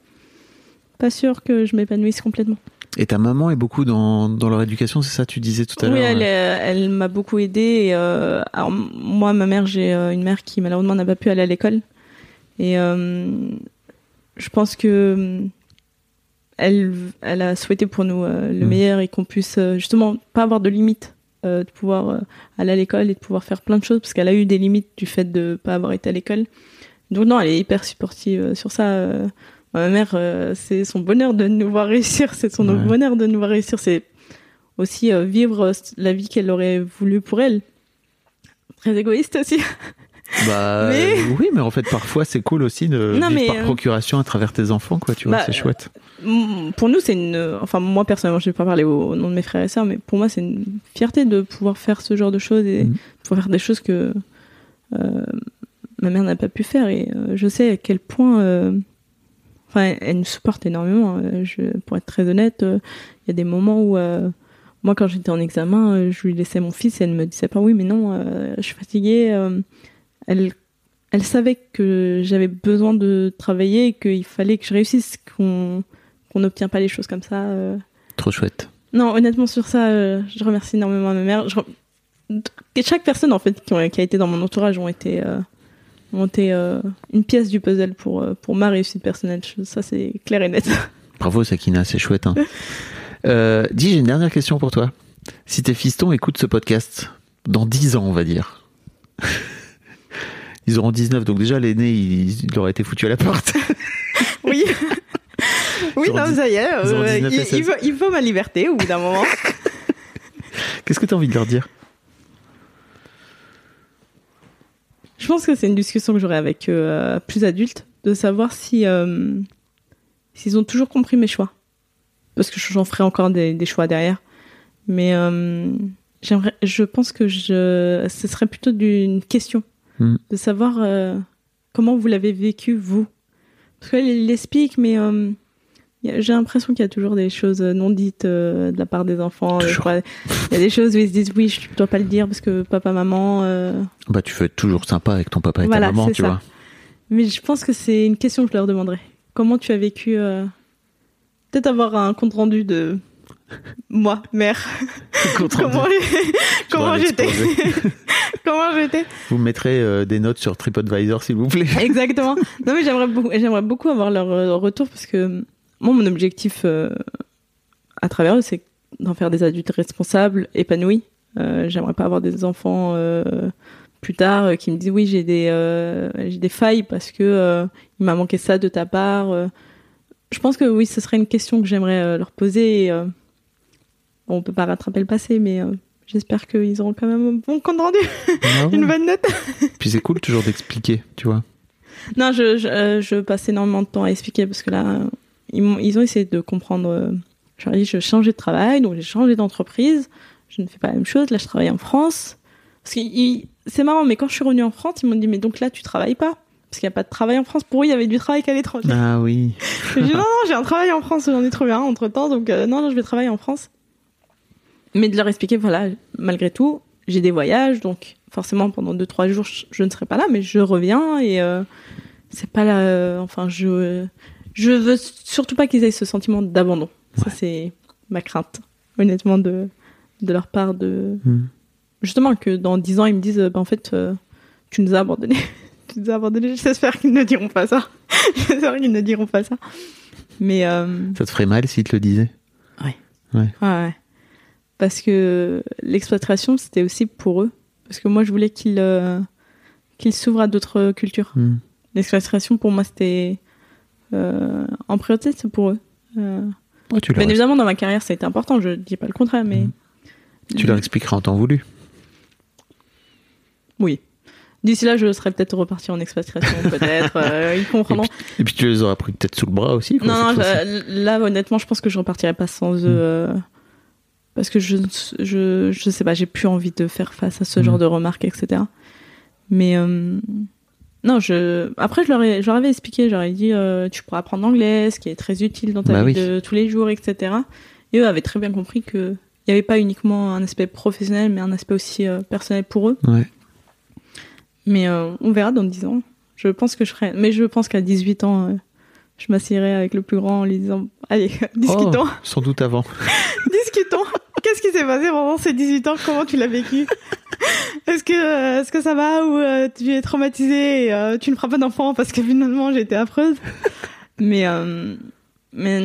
Pas sûr que je m'épanouisse complètement. Et ta maman est beaucoup dans, dans leur éducation, c'est ça, tu disais tout à Oui, l'heure. elle, est- elle m'a beaucoup aidée. Et, euh, alors, moi, ma mère, j'ai euh, une mère qui malheureusement n'a pas pu aller à l'école. Et euh, je pense que elle, elle a souhaité pour nous euh, le Mm. meilleur et qu'on puisse justement pas avoir de limites, de pouvoir aller à l'école et de pouvoir faire plein de choses parce qu'elle a eu des limites du fait de pas avoir été à l'école. Donc non, elle est hyper supportive sur ça. Ma mère, euh, c'est son bonheur de nous voir réussir, c'est son Ouais. bonheur de nous voir réussir, c'est aussi euh, vivre euh, la vie qu'elle aurait voulu pour elle. Très égoïste aussi. Bah, Mais- oui, mais en fait, parfois, c'est cool aussi de Non, vivre mais, par procuration à travers tes enfants, quoi. Tu vois, Bah, c'est chouette. Pour nous, c'est une. Enfin, moi personnellement, je vais pas parler au nom de mes frères et sœurs, mais pour moi, c'est une fierté de pouvoir faire ce genre de choses et Mhm. pouvoir faire des choses que euh, ma mère n'a pas pu faire. Et euh, je sais à quel point. euh, Enfin, elle, nous supporte énormément. euh, Je, pour être très honnête, euh, il y a des moments où. euh, moi, quand j'étais en examen, je lui laissais mon fils et elle me disait pas oui, mais non, je suis fatiguée. elle, elle savait que j'avais besoin de travailler et qu'il fallait que je réussisse, qu'on qu'on n'obtient pas les choses comme ça. Trop chouette. Non, honnêtement, sur ça, je remercie énormément ma mère. Je Chaque personne, en fait, qui, a été dans mon entourage ont été, euh, ont été euh, une pièce du puzzle pour, euh, pour ma réussite personnelle. Ça, c'est clair et net. Bravo Sakina, c'est chouette. Hein. Euh, dis, j'ai une dernière question pour toi. Si tes fistons écoutent ce podcast, dans 10 ans, on va dire, ils auront 19, donc déjà l'aîné, il, il aurait été foutu à la porte. Oui. oui, non, ça y est. euh, 19 et il, il 16. veut, il veut ma liberté au bout d'un moment. Qu'est-ce que tu as envie de leur dire? Je pense que c'est une discussion que j'aurai avec euh, plus adultes, de savoir si euh, s'ils ont toujours compris mes choix. Parce que j'en ferai encore des, des choix derrière. Mais euh, j'aimerais, je pense que je, ce serait plutôt d'une question. Hmm. De savoir euh, comment vous l'avez vécu, vous. Parce qu'elle l'explique, mais j'ai l'impression qu'il y a toujours des choses non dites euh, de la part des enfants. Fois, Il y a des choses où ils se disent oui, je dois pas le dire parce que papa, maman. euh, Bah, tu veux être toujours sympa avec ton papa et Voilà, ta maman, tu ça. vois. Mais je pense que c'est une question que je leur demanderai. Comment tu as vécu euh, Peut-être avoir un compte rendu de moi, mère. Compte rendu. comment comment j'étais. Comment j'étais Vous mettrez euh, des notes sur TripAdvisor, s'il vous plaît. Exactement. Non mais j'aimerais beaucoup, j'aimerais beaucoup avoir leur euh, retour parce que moi mon objectif euh, à travers eux c'est d'en faire des adultes responsables, épanouis. Euh, j'aimerais pas avoir des enfants euh, plus tard qui me disent oui j'ai des euh, j'ai des failles parce que euh, il m'a manqué ça de ta part. euh. Je pense que oui ce serait une question que j'aimerais leur poser. Et, bon, on peut pas rattraper le passé mais J'espère qu'ils auront quand même un bon compte rendu, Ah ouais. une bonne note. Puis c'est cool toujours d'expliquer, tu vois. Non, je, je, je passe énormément de temps à expliquer parce que là, ils, ont essayé de comprendre. euh, Je leur ai dit, je changeais de travail, donc j'ai changé d'entreprise. Je ne fais pas la même chose. Là, je travaille en France. Parce que ils- c'est marrant, mais quand je suis revenue en France, ils m'ont dit, mais donc là, tu travailles pas? Parce qu'il n'y a pas de travail en France. Pour eux, il y avait du travail qu'à l'étranger. Ah oui. J'ai dit, non, non, j'ai un travail en France, j'en ai trouvé un entre temps, donc euh, non, non, je vais travailler en France. Mais de leur expliquer, voilà, malgré tout, j'ai des voyages, donc forcément pendant 2-3 jours, je, je ne serai pas là, mais je reviens et euh, c'est pas là. euh, enfin, je, je veux surtout pas qu'ils aient ce sentiment d'abandon. Ça, c'est ma crainte, honnêtement, de, de leur part. de Hmm. Justement, que dans 10 ans, ils me disent, bah, en fait, euh, tu nous as abandonnés. tu nous as abandonnés. J'espère qu'ils ne diront pas ça. J'espère qu'ils ne diront pas ça. Mais euh, Ça te ferait mal s'ils te le disaient? Ouais, ouais. Parce que l'expatriation, c'était aussi pour eux. Parce que moi, je voulais qu'ils euh, qu'ils s'ouvrent à d'autres cultures. Hmm. L'expatriation, pour moi, c'était euh, en priorité, c'est pour eux. Euh, Ouais, tu, leur, bien évidemment, dans ma carrière, ça a été important. Je dis pas le contraire, mais Mhm. tu leur expliqueras en temps voulu. oui. D'ici là, je serais peut-être reparti en expatriation, peut-être. euh, ils comprendront. Et puis tu les auras pris peut-être sous le bras aussi. quoi, Non, je- là, honnêtement, je pense que je repartirai pas sans eux. Mm. euh, parce que je, je, je sais pas, j'ai plus envie de faire face à ce Mm. genre de remarques, etc. Mais euh, non, je. Après, je leur, ai, je leur avais expliqué, j'aurais dit, euh, tu pourras apprendre l'anglais, ce qui est très utile dans ta Bah vie oui. de tous les jours, etc. Et eux avaient très bien compris que il n'y avait pas uniquement un aspect professionnel, mais un aspect aussi euh, personnel pour eux. Ouais. Mais euh, on verra dans 10 ans. Je pense que je ferai. Mais je pense qu'à 18 ans, euh, je m'assierai avec le plus grand en lui disant Allez, discutons, Oh, sans doute avant. discutons. Qu'est-ce qui s'est passé pendant ces 18 ans? Comment tu l'as vécu? Est-ce que, euh, est-ce que ça va ou euh, tu es traumatisé et euh, tu ne feras pas d'enfant parce que finalement j'ai été affreuse? Mais, euh, mais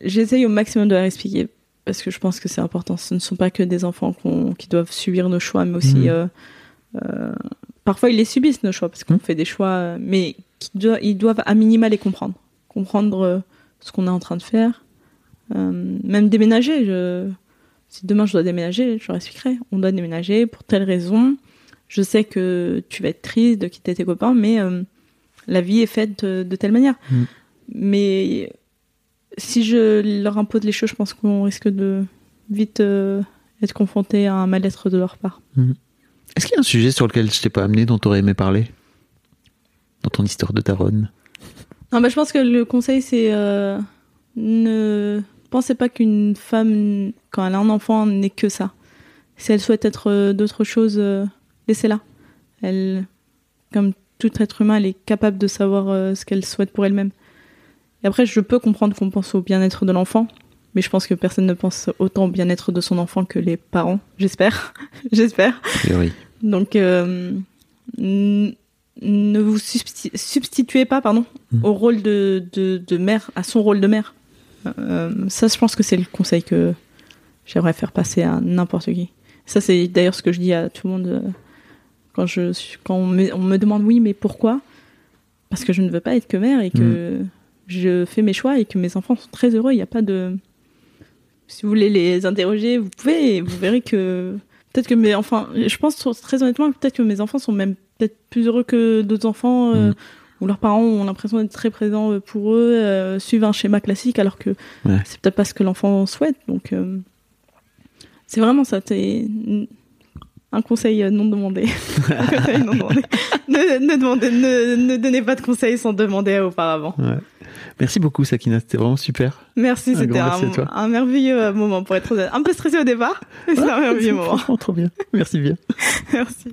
j'essaye au maximum de leur expliquer parce que je pense que c'est important. Ce ne sont pas que des enfants qu'on- qui doivent subir nos choix, mais aussi Mhm. euh, euh, parfois ils les subissent nos choix parce qu'on Mhm. fait des choix, mais doivent, ils doivent à minima les comprendre, comprendre euh, ce qu'on est en train de faire, Euh, même déménager. Je, si demain je dois déménager, je leur expliquerai. On doit déménager pour telle raison. Je sais que tu vas être triste de quitter tes copains, mais euh, la vie est faite de, de telle manière. Mhm. Mais si je leur impose les choses, je pense qu'on risque de vite euh, être confronté à un mal-être de leur part. Est-ce qu'il y a un sujet sur lequel je t'ai pas amené dont tu aurais aimé parler? Dans ton histoire de Taronne? Non, bah, je pense que le conseil, c'est euh, ne pensez pas qu'une femme, quand elle a un enfant, n'est que ça. Si elle souhaite être euh, d'autres choses, euh, laissez-la. Elle, comme tout être humain, elle est capable de savoir euh, ce qu'elle souhaite pour elle-même. Et après, je peux comprendre qu'on pense au bien-être de l'enfant, mais je pense que personne ne pense autant au bien-être de son enfant que les parents. J'espère, j'espère. Oui. Donc, euh, ne vous substi- substituez pas, pardon, Mm. au rôle de, de, de mère, à son rôle de mère. Euh, ça, je pense que c'est le conseil que j'aimerais faire passer à n'importe qui. Ça, c'est d'ailleurs ce que je dis à tout le monde euh, quand je suis- quand on me, on me demande oui, mais pourquoi? Parce que je ne veux pas être que mère et que je fais mes choix et que mes enfants sont très heureux. Il n'y a pas de si vous voulez les interroger, vous pouvez et vous verrez que peut-être que mes enfants, je pense très honnêtement, peut-être que mes enfants sont même peut-être plus heureux que d'autres enfants euh, Mm. Où leurs parents ont l'impression d'être très présents euh, pour eux, euh, suivent un schéma classique alors que Ouais. c'est peut-être pas ce que l'enfant souhaite. Donc euh, c'est vraiment ça. C'est un conseil euh, non demandé. non. Ne, ne, demandez, ne, ne donnez pas de conseils sans demander auparavant. Ouais. Merci beaucoup, Sakina. C'était vraiment super. Merci, c'était un, merveilleux moment pour être. Un peu stressé au départ, mais c'est un merveilleux moment. Trop bien. Merci bien. Merci.